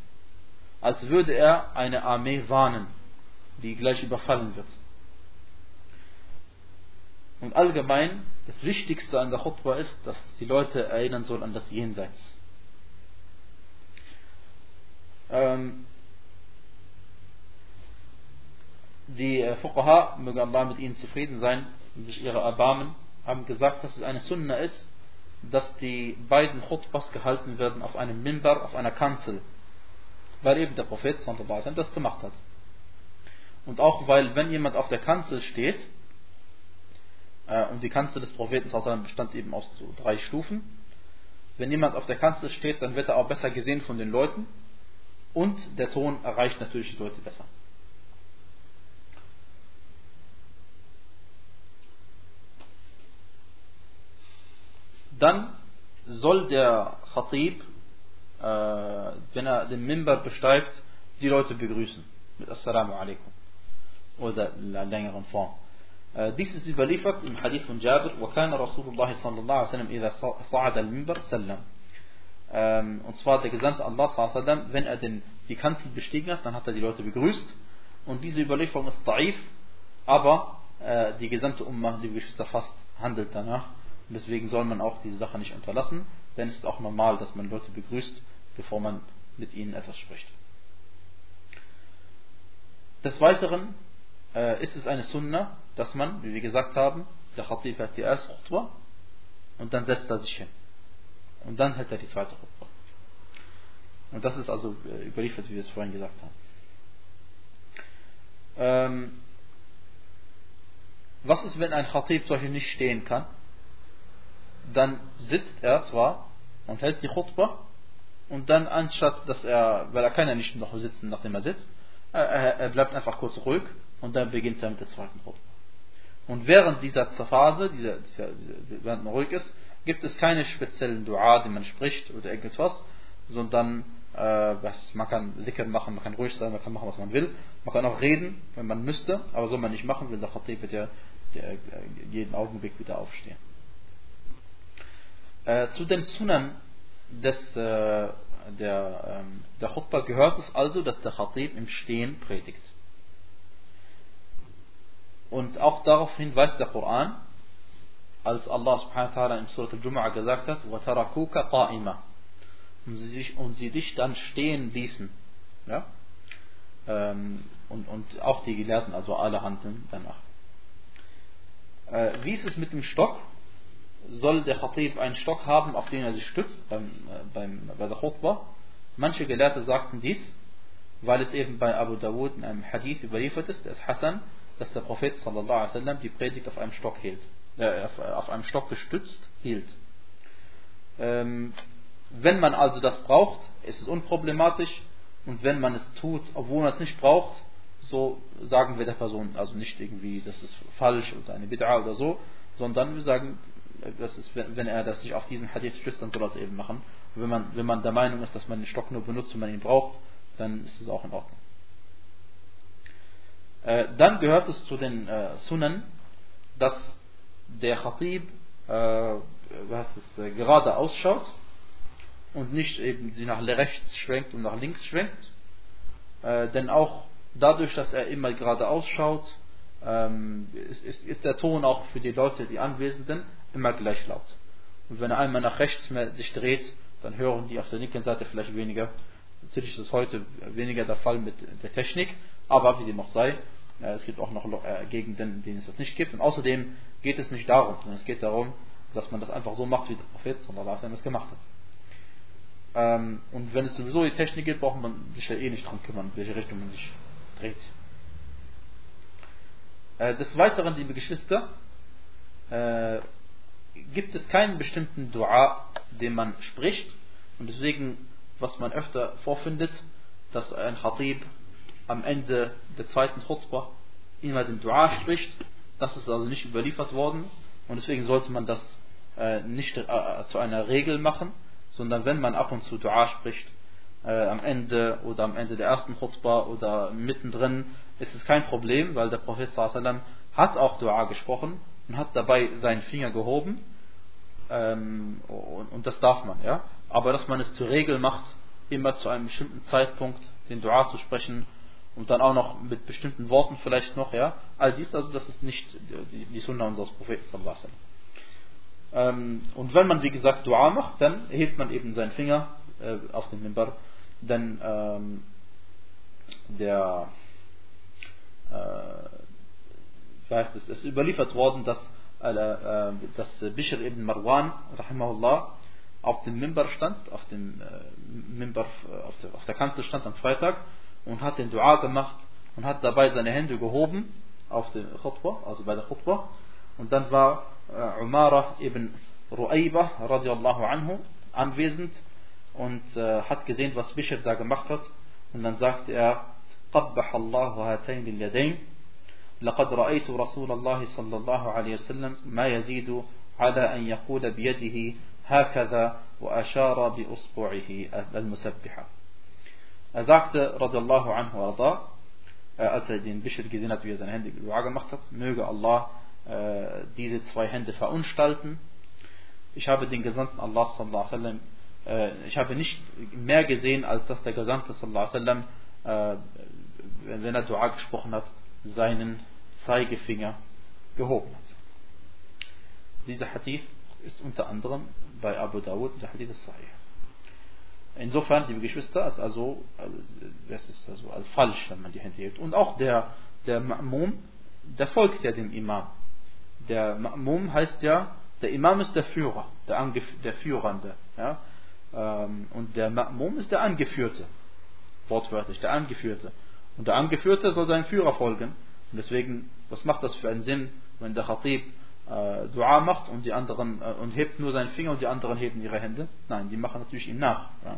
Als würde er eine Armee warnen, die gleich überfallen wird. Und allgemein, das Wichtigste an der Khutbah ist, dass die Leute erinnern sollen an das Jenseits. Ähm, die äh, Fuqaha, möge Allah mit ihnen zufrieden sein sich ihre erbarmen, haben gesagt, dass es eine Sunna ist, dass die beiden Khutbas gehalten werden auf einem Mimbar, auf einer Kanzel. Weil eben der Prophet das gemacht hat. Und auch weil, wenn jemand auf der Kanzel steht, äh, und die Kanzel des Propheten bestand eben aus so drei Stufen, wenn jemand auf der Kanzel steht, dann wird er auch besser gesehen von den Leuten und der Ton erreicht natürlich die Leute besser. dann soll der Khatib, äh, wenn er den Mimbar besteigt, die Leute begrüßen. Mit Assalamu alaikum. Oder in einer längeren Form. Äh, dies ist überliefert im Hadith von Jabir, وكان رسول الله صلى الله عليه وسلم إذا صعد المنبر سلم. Ähm, und zwar der Gesandte Allah sallam, wenn er den, die Kanzel bestiegen hat, dann hat er die Leute begrüßt. Und diese Überlieferung ist daif, aber äh, die gesamte Ummah, die Geschwister fast, handelt danach. Und deswegen soll man auch diese Sache nicht unterlassen, denn es ist auch normal, dass man Leute begrüßt, bevor man mit ihnen etwas spricht. Des Weiteren äh, ist es eine Sunna, dass man, wie wir gesagt haben, der Khatib heißt die erste Khutbah und dann setzt er sich hin. Und dann hält er die zweite Khutbah. Und das ist also äh, überliefert, wie wir es vorhin gesagt haben. Ähm, was ist, wenn ein Khatib solche nicht stehen kann? Dann sitzt er zwar und hält die Khutbah und dann anstatt, dass er, weil er kann ja nicht noch sitzen, nachdem er sitzt, er, er bleibt einfach kurz ruhig und dann beginnt er mit der zweiten Khutbah. Und während dieser Phase, dieser, dieser, während man ruhig ist, gibt es keine speziellen Dua, die man spricht oder irgendetwas, sondern äh, was, man kann Dhikr machen, man kann ruhig sein, man kann machen, was man will. Man kann auch reden, wenn man müsste, aber soll man nicht machen, weil der Khatib wird ja der, jeden Augenblick wieder aufstehen. Äh, zu den Sunnen des, äh, der, ähm, der Khutbah gehört es also, dass der Khatib im Stehen predigt. Und auch darauf hinweist der Koran, als Allah subhanahu wa ta'ala in Surat al-Jumu'ah gesagt hat, وَتَرَكُوكَ قَائِمًا und sie, sich, und sie dich dann stehen ließen. Ja? ähm, und, und auch die Gelehrten, also alle handeln danach. Äh, wie ist es mit dem Stock? Soll der Khatib einen Stock haben, auf den er sich stützt beim, äh, beim, bei der Khutbah? Manche Gelehrte sagten dies, weil es eben bei Abu Dawud in einem Hadith überliefert ist, der ist Hassan, dass der Prophet sallallahu alaihi die Predigt auf einem Stock hielt, äh, auf, auf, einem Stock gestützt hielt. Ähm, wenn man also das braucht, ist es unproblematisch und wenn man es tut, obwohl man es nicht braucht, so sagen wir der Person, also nicht irgendwie, das ist falsch oder eine Bid'a oder so, sondern wir sagen, das ist, wenn er das sich auf diesen Hadith stützt, dann soll er es eben machen. Und wenn man, wenn man der Meinung ist, dass man den Stock nur benutzt, wenn man ihn braucht, dann ist es auch in Ordnung. Äh, dann gehört es zu den äh, Sunnen, dass der Khatib äh, was ist, äh, gerade ausschaut und nicht eben sie nach rechts schwenkt und nach links schwenkt. Äh, denn auch dadurch, dass er immer gerade ausschaut, ähm, ist, ist, ist, der Ton auch für die Leute, die Anwesenden, immer gleich laut. Und wenn er einmal nach rechts sich dreht, dann hören die auf der linken Seite vielleicht weniger. Natürlich ist es heute weniger der Fall mit der Technik, aber wie dem auch sei, äh, es gibt auch noch äh, Gegenden, in denen es das nicht gibt. Und außerdem geht es nicht darum, sondern es geht darum, dass man das einfach so macht, wie der Prophet es gemacht hat. Ähm, und wenn es sowieso die Technik geht, braucht man sich ja eh nicht dran kümmern, in welche Richtung man sich dreht. Äh, des Weiteren, liebe Geschwister, gibt es keinen bestimmten Dua, den man spricht. Und deswegen, was man öfter vorfindet, dass ein Khatib am Ende der zweiten Khutbah immer den Dua spricht. Das ist also nicht überliefert worden und deswegen sollte man das äh, nicht äh, zu einer Regel machen, sondern wenn man ab und zu Dua spricht, äh, am Ende oder am Ende der ersten Khutbah oder mittendrin, ist es kein Problem, weil der Prophet hat auch Dua gesprochen und hat dabei seinen Finger gehoben ähm, und, und, das darf man, ja. Aber dass man es zur Regel macht, immer zu einem bestimmten Zeitpunkt den Dua zu sprechen und dann auch noch mit bestimmten Worten vielleicht noch, ja. All dies, also das ist nicht die, die Sunna unseres Propheten sallallahu ähm, Und wenn man wie gesagt Dua macht, dann hebt man eben seinen Finger äh, auf den Mimbar, denn ähm, der äh, heißt es, es ist überliefert worden, dass, äh, dass Bishr ibn Marwan, rahimahullah, auf dem Mimbar stand, auf dem äh, Mimbar, auf der, auf der Kanzel stand am Freitag und hat den Dua gemacht und hat dabei seine Hände gehoben auf der Khutbah, also bei der Khutbah. Und dann war äh, Umara ibn Ru'ayba radiallahu anhu anwesend und äh, hat gesehen, was Bishr da gemacht hat. Und dann sagte er, قبح الله هاتين اليدين لقد رأيت رسول الله صلى الله عليه وسلم ما يزيد على أن يقول بيده هكذا وأشار بأصبعه المسبحة Er sagte, radiallahu anhu arda, äh, als er den Bishr gesehen hat, wie er seine Hände Dua gemacht hat, möge Allah äh, diese zwei Hände verunstalten. Ich habe den Gesandten Allah sallallahu alaihi wasallam, äh, ich habe nicht mehr gesehen, als dass der Gesandte sallallahu alaihi wasallam, äh, wenn er Dua gesprochen hat, seinen Zeigefinger gehoben hat. Dieser Hadith ist unter anderem bei Abu Dawud der Hadith Sahih. Insofern, liebe Geschwister, ist also, das ist also als falsch, wenn man die Hände hebt. Und auch der, der Ma'mum, der folgt ja dem Imam. Der Ma'mum heißt ja, der Imam ist der Führer, der, Angef der Führende. Ja? Ähm, und der Ma'mum ist der Angeführte. Wortwörtlich, der Angeführte. Und der Angeführte soll seinem Führer folgen. Und deswegen, was macht das für einen Sinn, wenn der Khatib äh, Dua macht und die anderen äh, und hebt nur seinen Finger und die anderen heben ihre Hände. Nein, die machen natürlich ihm nach. Ja?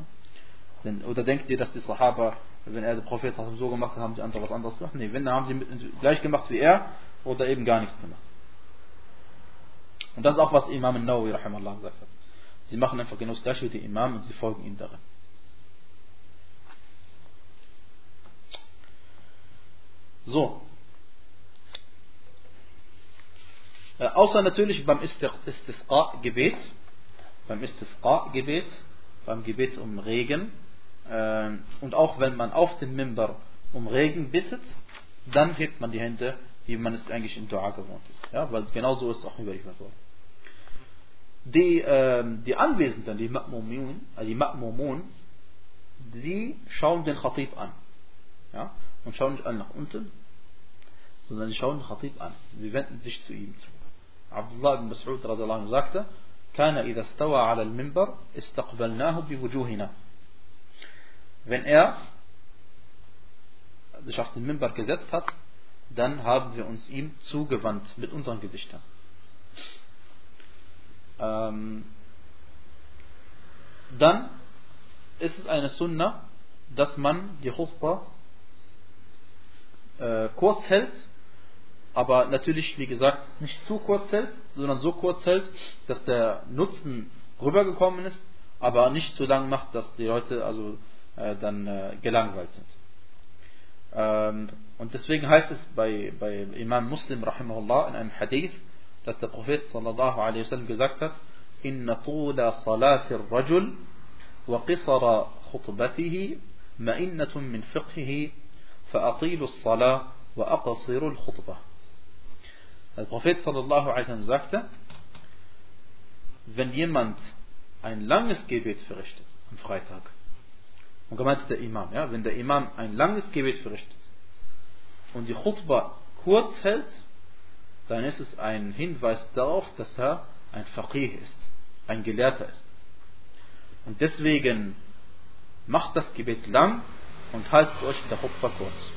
Denn, oder denkt ihr, dass die Sahaba, wenn er der Prophet so gemacht hat, haben die anderen was anderes gemacht? Nee, wenn, dann haben sie gleich gemacht wie er oder eben gar nichts gemacht. Und das ist auch, was Imam Nawawi rahimallah gesagt hat. Sie machen einfach genau das gleiche wie der Imam und sie folgen ihm darin. So, Äh, außer natürlich beim Istisqa-Gebet, beim Istisqa-Gebet, beim Gebet um Regen äh, und auch wenn man auf dem Mimbar um Regen bittet, dann hebt man die Hände, wie man es eigentlich in Dua gewohnt ist. Ja, weil genau so ist es auch überliefert worden. Die, äh, die Anwesenden, die Ma'mumun, äh, die Ma'mumun, sie schauen den Khatib an. Ja? und schauen nicht alle nach unten, sondern sie schauen Khatib an. Sie wenden sich zu ihm zu. Abdullah ibn Mas'ud radiallahu sagte, كان إذا استوى على المنبر استقبلناه بوجوهنا. Wenn er sich auf den Minbar gesetzt hat, dann haben wir uns ihm zugewandt mit unseren Gesichtern. Ähm, dann ist es eine Sunna, dass man die Khutbah äh, kurz hält, aber natürlich, wie gesagt, nicht zu kurz hält, sondern so kurz hält, dass der Nutzen rübergekommen ist, aber nicht so lang macht, dass die Leute also äh, dann äh, gelangweilt sind. Ähm, und deswegen heißt es bei, bei Imam Muslim rahimahullah in einem Hadith, dass der Prophet sallallahu alaihi wasallam gesagt hat, إن طول صلاة الرجل وقصر خطبته مئنة من فقهه فأطيلوا الصلاة وأقصروا الخطبة. der Prophet sallallahu alaihi sagte, wenn jemand ein langes Gebet verrichtet am Freitag, und gemeint ist der Imam, ja, wenn der Imam ein langes Gebet verrichtet und die Khutbah kurz hält, dann ist es ein Hinweis darauf, dass er ein Faqih ist, ein Gelehrter ist. Und deswegen macht das Gebet lang und haltet euch mit der Khutbah kurz.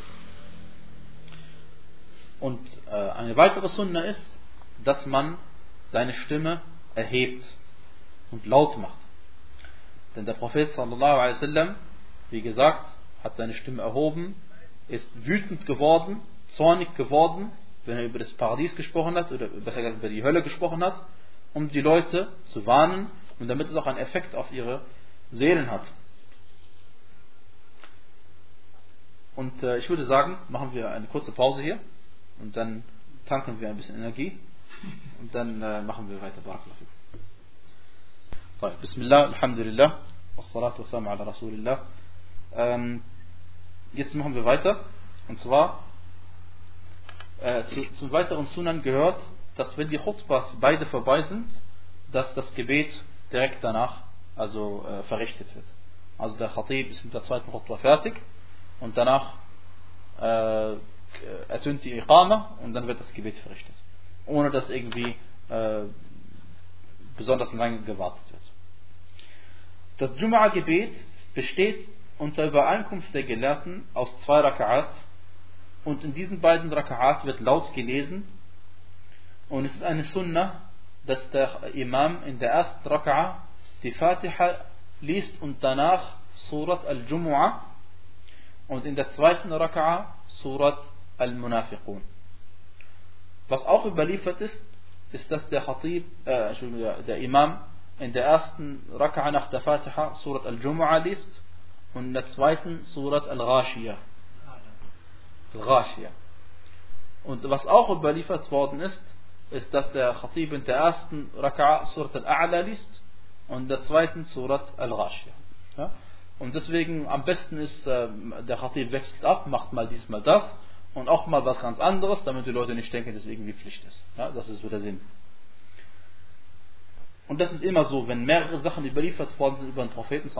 Und äh, eine weitere Sunna ist, dass man seine Stimme erhebt und laut macht. Denn der Prophet sallallahu alaihi wasallam wie gesagt, hat seine Stimme erhoben, ist wütend geworden, zornig geworden, wenn er über das Paradies gesprochen hat oder besser gesagt über die Hölle gesprochen hat, um die Leute zu warnen und damit es auch einen Effekt auf ihre Seelen hat. Und äh, ich würde sagen, machen wir eine kurze Pause hier und dann tanken wir ein bisschen Energie und dann äh, machen wir weiter. Bismillah, Alhamdulillah, wassalatu wassalamu ala Rasulillah. Ähm, jetzt machen wir weiter. Und zwar äh, zu, zum weiteren Sunan gehört, dass wenn die Khutbahs beide vorbei sind, dass das Gebet direkt danach also äh, verrichtet wird. Also der Khatib ist mit der zweiten Khutbah fertig und danach äh, ertönt die Iqama und dann wird das Gebet verrichtet. Ohne dass irgendwie äh, besonders lange gewartet wird. Das Jum'a-Gebet besteht unter Übereinkunft der Gelehrten aus zwei Raka'at und in diesen beiden Raka'at wird laut gelesen und es ist eine Sunnah, dass der Imam in der ersten Raka'a die Fatiha liest und danach Surat al-Jumu'ah und in der zweiten Raka'a Surat al-Munafiqun. Was auch überliefert ist, ist, dass der Khatib, äh, der Imam in der ersten Raka'a nach der Fatiha Surat al-Jumu'ah liest und in der zweiten Surat Al-Ghashiyah. Al-Ghashiyah. Und was auch überliefert worden ist, ist, dass der Khatib in der ersten Raka'a Surat Al-A'la liest und in der zweiten Surat Al-Ghashiyah. Ja? Und deswegen am besten ist, äh, der Khatib wechselt ab, macht mal diesmal das und auch mal was ganz anderes, damit die Leute nicht denken, dass es irgendwie Pflicht ist. Ja? Das ist so der Sinn. Und das ist immer so, wenn mehrere Sachen überliefert worden sind über den Propheten,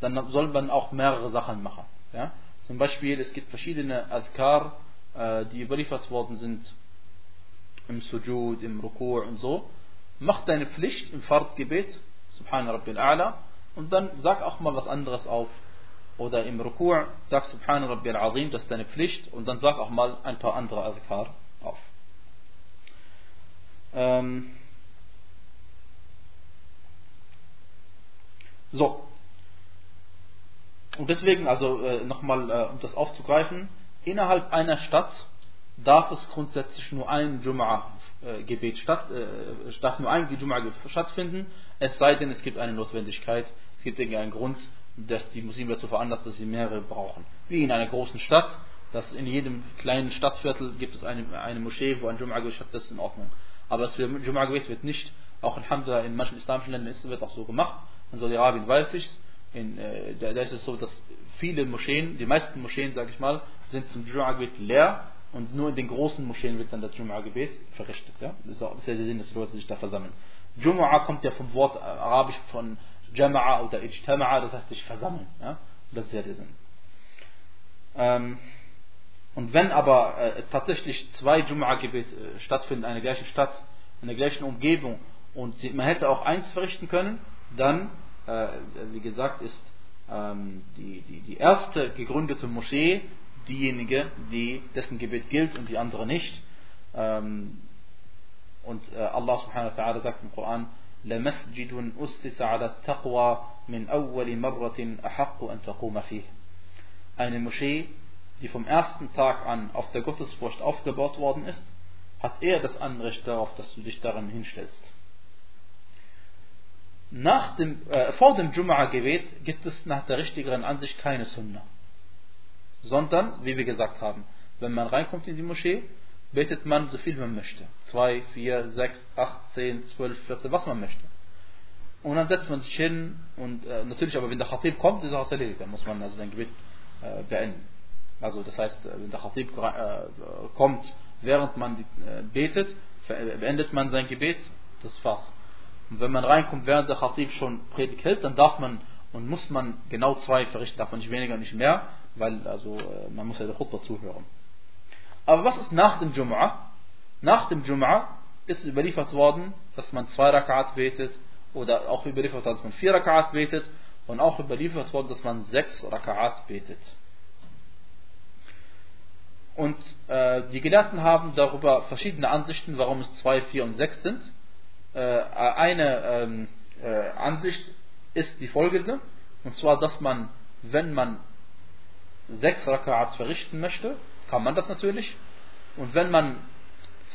dann soll man auch mehrere Sachen machen. Ja? Zum Beispiel, es gibt verschiedene Adhkar, äh, die überliefert worden sind im Sujud, im Rukur und so. Mach deine Pflicht im Fardgebet, Subhana Rabbil A'la, und dann sag auch mal was anderes auf. Oder im Rukur sag Subhana Rabbil Azim, das ist deine Pflicht, und dann sag auch mal ein paar andere Adhkar auf. Ähm so, und deswegen, also äh, nochmal, äh, um das aufzugreifen, innerhalb einer Stadt darf es grundsätzlich nur ein Jum'a-Gebet statt, äh, nur ein Jum'a-Gebet stattfinden, es sei denn, es gibt eine Notwendigkeit, es gibt irgendeinen Grund, dass die Muslime dazu veranlasst, dass sie mehrere brauchen. Wie in einer großen Stadt, dass in jedem kleinen Stadtviertel gibt es eine, eine Moschee, wo ein Jum'a-Gebet statt, das ist in Ordnung. Aber das Jum'a-Gebet wird nicht, auch in Alhamdulillah in manchen islamischen Ländern ist, wird auch so gemacht, in Saudi-Arabien weiß ich in, äh, da, ist es so, dass viele Moscheen, die meisten Moscheen, sage ich mal, sind zum Jum'a-Gebet leer und nur in den großen Moscheen wird dann das Jum'a-Gebet verrichtet. Ja? Das ist auch das ist der Sinn, dass die Leute sich da versammeln. Jum'a kommt ja vom Wort arabisch von Jama'a oder Ijtama'a, das heißt sich versammeln. Ja? Das ist ja der Sinn. Ähm, Und wenn aber äh, tatsächlich zwei Jum'a-Gebete äh, stattfinden in einer gleichen Stadt, in der gleichen Umgebung und sie, man hätte auch eins verrichten können, dann, äh, wie gesagt, ist ähm, die, die, die erste gegründete Moschee diejenige, die, dessen Gebet gilt und die andere nicht. Ähm, und äh, Allah subhanahu wa ta'ala sagt im Koran, لمسجد أسس على التقوى من أول مرة أحق أن تقوم فيه. Eine Moschee, die vom ersten Tag an auf der Gottesfurcht aufgebaut worden ist, hat er das Anrecht darauf, dass du dich daran hinstellst. Nach dem, äh, vor dem Jum'a-Gebet gibt es nach der richtigeren Ansicht keine Sunna. Sondern, wie wir gesagt haben, wenn man reinkommt in die Moschee, betet man so viel man möchte. 2, 4, 6, 8, 10, 12, 14, was man möchte. Und dann setzt man sich hin und äh, natürlich aber wenn der Khatib kommt, ist das erledigt. Dann muss man also sein Gebet äh, beenden. Also das heißt, äh, wenn der Khatib äh, kommt, während man die, äh, betet, beendet man sein Gebet, das war's. Und wenn man reinkommt, während der Khatib schon Predigt hält, dann darf man und muss man genau zwei verrichten, davon nicht weniger, nicht mehr, weil also äh, man muss ja der Khutbah zuhören. Aber was ist nach dem Jum'a? Nach dem Jum'a ist überliefert worden, dass man zwei Rakat betet oder auch überliefert worden, dass man vier Rakat betet und auch überliefert worden, dass man sechs Rakat betet. Und äh, die Gelehrten haben darüber verschiedene Ansichten, warum es zwei, vier und sechs sind. Äh, eine ähm, äh, Ansicht ist die folgende, und zwar, dass man, wenn man sechs Rakats verrichten möchte, kann man das natürlich. Und wenn man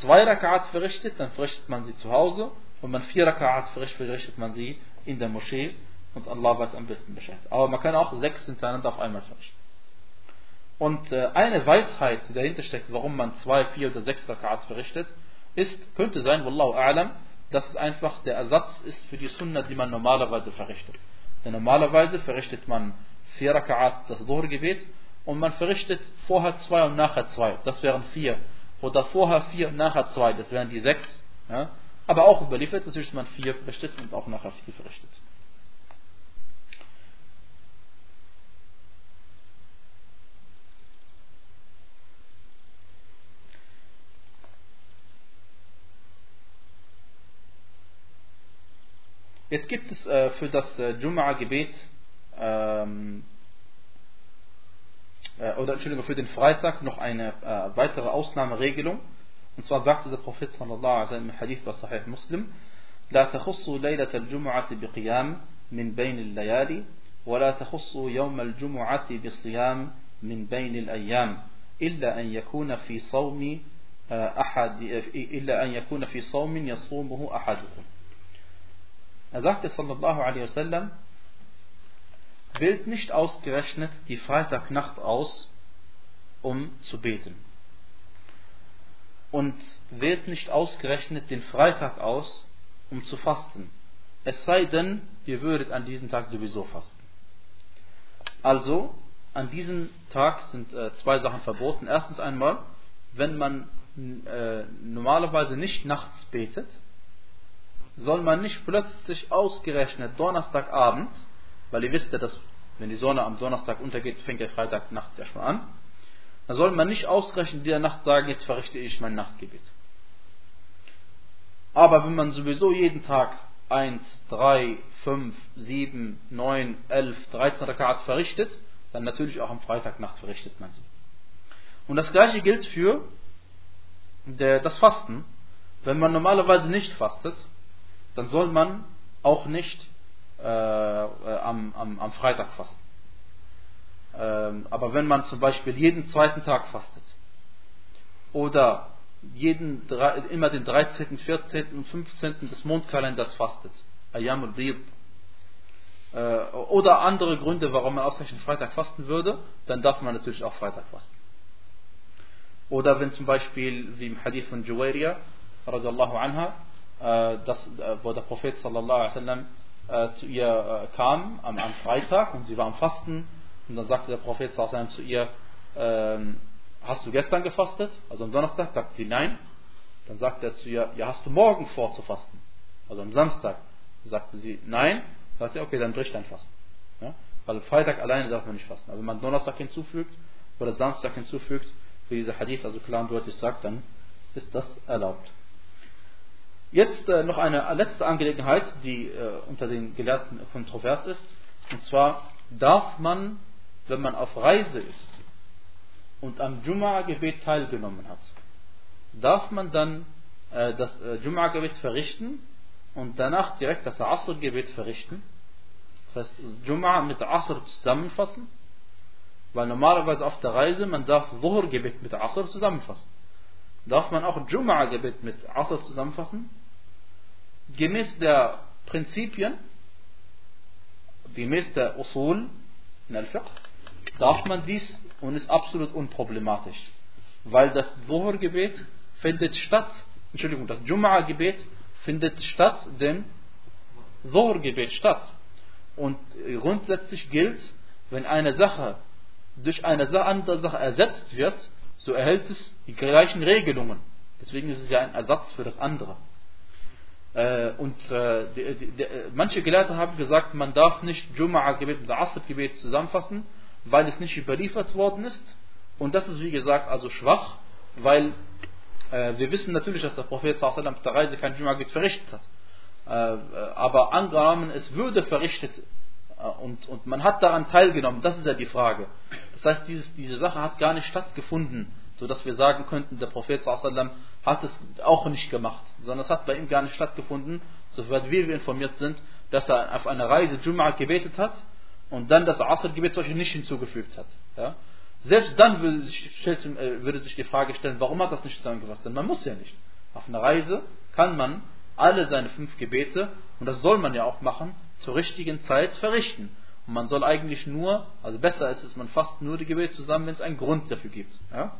zwei Rakats verrichtet, dann verrichtet man sie zu Hause. Und wenn man vier Rakats verrichtet, verrichtet man sie in der Moschee. Und Allah weiß am besten Bescheid. Aber man kann auch sechs hintereinander auf einmal verrichten. Und äh, eine Weisheit, die dahinter steckt, warum man zwei, vier oder sechs Rakats verrichtet, ist, könnte sein, Wallahu a'lam, dass es einfach der Ersatz ist für die Sunna, die man normalerweise verrichtet. Denn normalerweise verrichtet man vier Rakats das Dhuhr-Gebet und man verrichtet vorher zwei und nachher zwei. Das wären vier. Oder vorher vier und nachher zwei. Das wären die sechs. Ja? Aber auch überliefert ist, dass man vier verrichtet und auch nachher vier verrichtet. Jetzt gibt es äh, für das äh, Jum'a-Gebet ähm, äh, oder Entschuldigung, für den Freitag noch eine äh, weitere Ausnahmeregelung. Und zwar sagte der Prophet sallallahu alaihi wasallam im Hadith bei Sahih Muslim, لا تخصوا ليلة الجمعة بقيام من بين الليالي ولا تخصوا يوم الجمعة بصيام من بين الأيام إلا أن يكون في صوم أحد إلا أن يكون في صوم يصومه أحدكم. Er sagte sallallahu alaihi wasallam, wählt nicht ausgerechnet die Freitagnacht aus, um zu beten. Und wählt nicht ausgerechnet den Freitag aus, um zu fasten. Es sei denn, ihr würdet an diesem Tag sowieso fasten. Also, an diesem Tag sind äh, zwei Sachen verboten. Erstens einmal, wenn man äh, normalerweise nicht nachts betet, soll man nicht plötzlich ausgerechnet Donnerstagabend weil ihr wisst ja, dass wenn die Sonne am Donnerstag untergeht, fängt der Freitag Nacht ja schon an. Dann soll man nicht ausgerechnet in der Nacht sagen, jetzt verrichte ich mein Nachtgebet. Aber wenn man sowieso jeden Tag 1, 3, 5, 7, 9, 11, 13 Rakats verrichtet, dann natürlich auch am Freitagnacht verrichtet man sie. Und das gleiche gilt für der, das Fasten. Wenn man normalerweise nicht fastet, dann soll man auch nicht äh, äh, am, am, am Freitag fasten. Ähm, aber wenn man zum Beispiel jeden zweiten Tag fastet oder jeden, immer den 13., 14. und 15. des Mondkalenders fastet, Ayam al-Bid, äh, oder andere Gründe, warum man ausgerechnet Freitag fasten würde, dann darf man natürlich auch Freitag fasten. Oder wenn zum Beispiel, wie im Hadith von Juwayriya, anha, äh, das, wo der Prophet sallallahu alaihi wasallam äh, zu ihr äh, kam am, am, Freitag und sie war am Fasten und dann sagte der Prophet zu ihr, ähm, hast du gestern gefastet? Also am Donnerstag sagt sie nein. Dann sagte er zu ihr, ja hast du morgen vor zu fasten? Also am Samstag sagte sie nein. Dann sagte er, okay, dann bricht dein Fasten. Ja? Weil Freitag alleine darf man nicht fasten. Aber wenn man Donnerstag hinzufügt oder Samstag hinzufügt, wie dieser Hadith also klar und deutlich sagt, dann ist das erlaubt. Jetzt äh, noch eine letzte Angelegenheit, die äh, unter den Gelehrten kontrovers ist. Und zwar darf man, wenn man auf Reise ist und am Jum'a-Gebet teilgenommen hat, darf man dann äh, das äh, Jum'a-Gebet verrichten und danach direkt das Asr-Gebet verrichten. Das heißt, Jum'a mit Asr zusammenfassen, weil normalerweise auf der Reise man darf Dhuhr-Gebet mit Asr zusammenfassen. Darf man auch Jum'a-Gebet mit Asr zusammenfassen? Gemäß der Prinzipien, gemäß der Usul in al-Fiqh, darf man dies und ist absolut unproblematisch. Weil das Dhuhr-Gebet findet statt, Entschuldigung, das Jum'a-Gebet findet statt dem Dhuhr-Gebet statt. Und grundsätzlich gilt, wenn eine Sache durch eine andere Sache ersetzt wird, so erhält es die gleichen Regelungen. Deswegen ist es ja ein Ersatz für das andere. Äh, und äh, die, die, die, manche Gelehrte haben gesagt, man darf nicht Jum'a-Gebet mit Asr-Gebet zusammenfassen, weil es nicht überliefert worden ist. Und das ist wie gesagt also schwach, weil äh, wir wissen natürlich, dass der Prophet auf der Reise kein Jum'a-Gebet verrichtet hat. aber angenommen, es würde verrichtet und, und man hat daran teilgenommen, das ist ja die Frage. Das heißt, dieses, diese Sache hat gar nicht stattgefunden, sodass wir sagen könnten, der Prophet hat es auch nicht gemacht, sondern es hat bei ihm gar nicht stattgefunden, soweit wir informiert sind, dass er auf einer Reise Jum'a gebetet hat und dann das Asr-Gebet nicht hinzugefügt hat. Ja? Selbst dann würde sich, äh, würde sich die Frage stellen, warum hat das nicht zusammengefasst? Denn man muss ja nicht. Auf einer Reise kann man alle seine fünf Gebete, und das soll man ja auch machen, zur richtigen Zeit verrichten. Und man soll eigentlich nur, also besser ist es, man fasst nur die Gebete zusammen, wenn es einen Grund dafür gibt. Ja?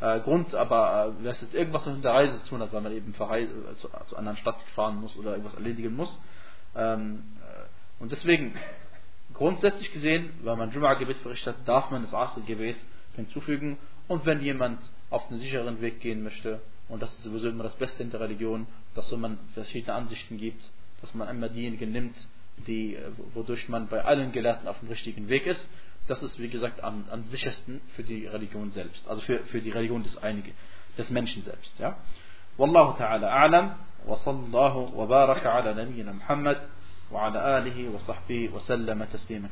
Äh, Grund, aber äh, es jetzt irgendwas mit der Reise zu tun hat, weil man eben verreise, äh, zu, zu anderen Stadt fahren muss oder irgendwas erledigen muss. Ähm, äh, und deswegen, grundsätzlich gesehen, wenn man Jum'a-Gebet verrichtet, darf man das Asr-Gebet hinzufügen. Und wenn jemand auf einen sicheren Weg gehen möchte, und das ist sowieso immer das Beste in der Religion, dass man verschiedene Ansichten gibt, dass man einmal diejenigen nimmt, die, äh, wodurch man bei allen Gelehrten auf dem richtigen Weg ist das ist wie gesagt am, am sichersten für die Religion selbst, also für, für die Religion des Einigen, des Menschen selbst. Ja? Wallahu ta'ala a'lam wa sallallahu wa baraka ala nabiyyina Muhammad wa ala alihi wa sahbihi wa sallama taslima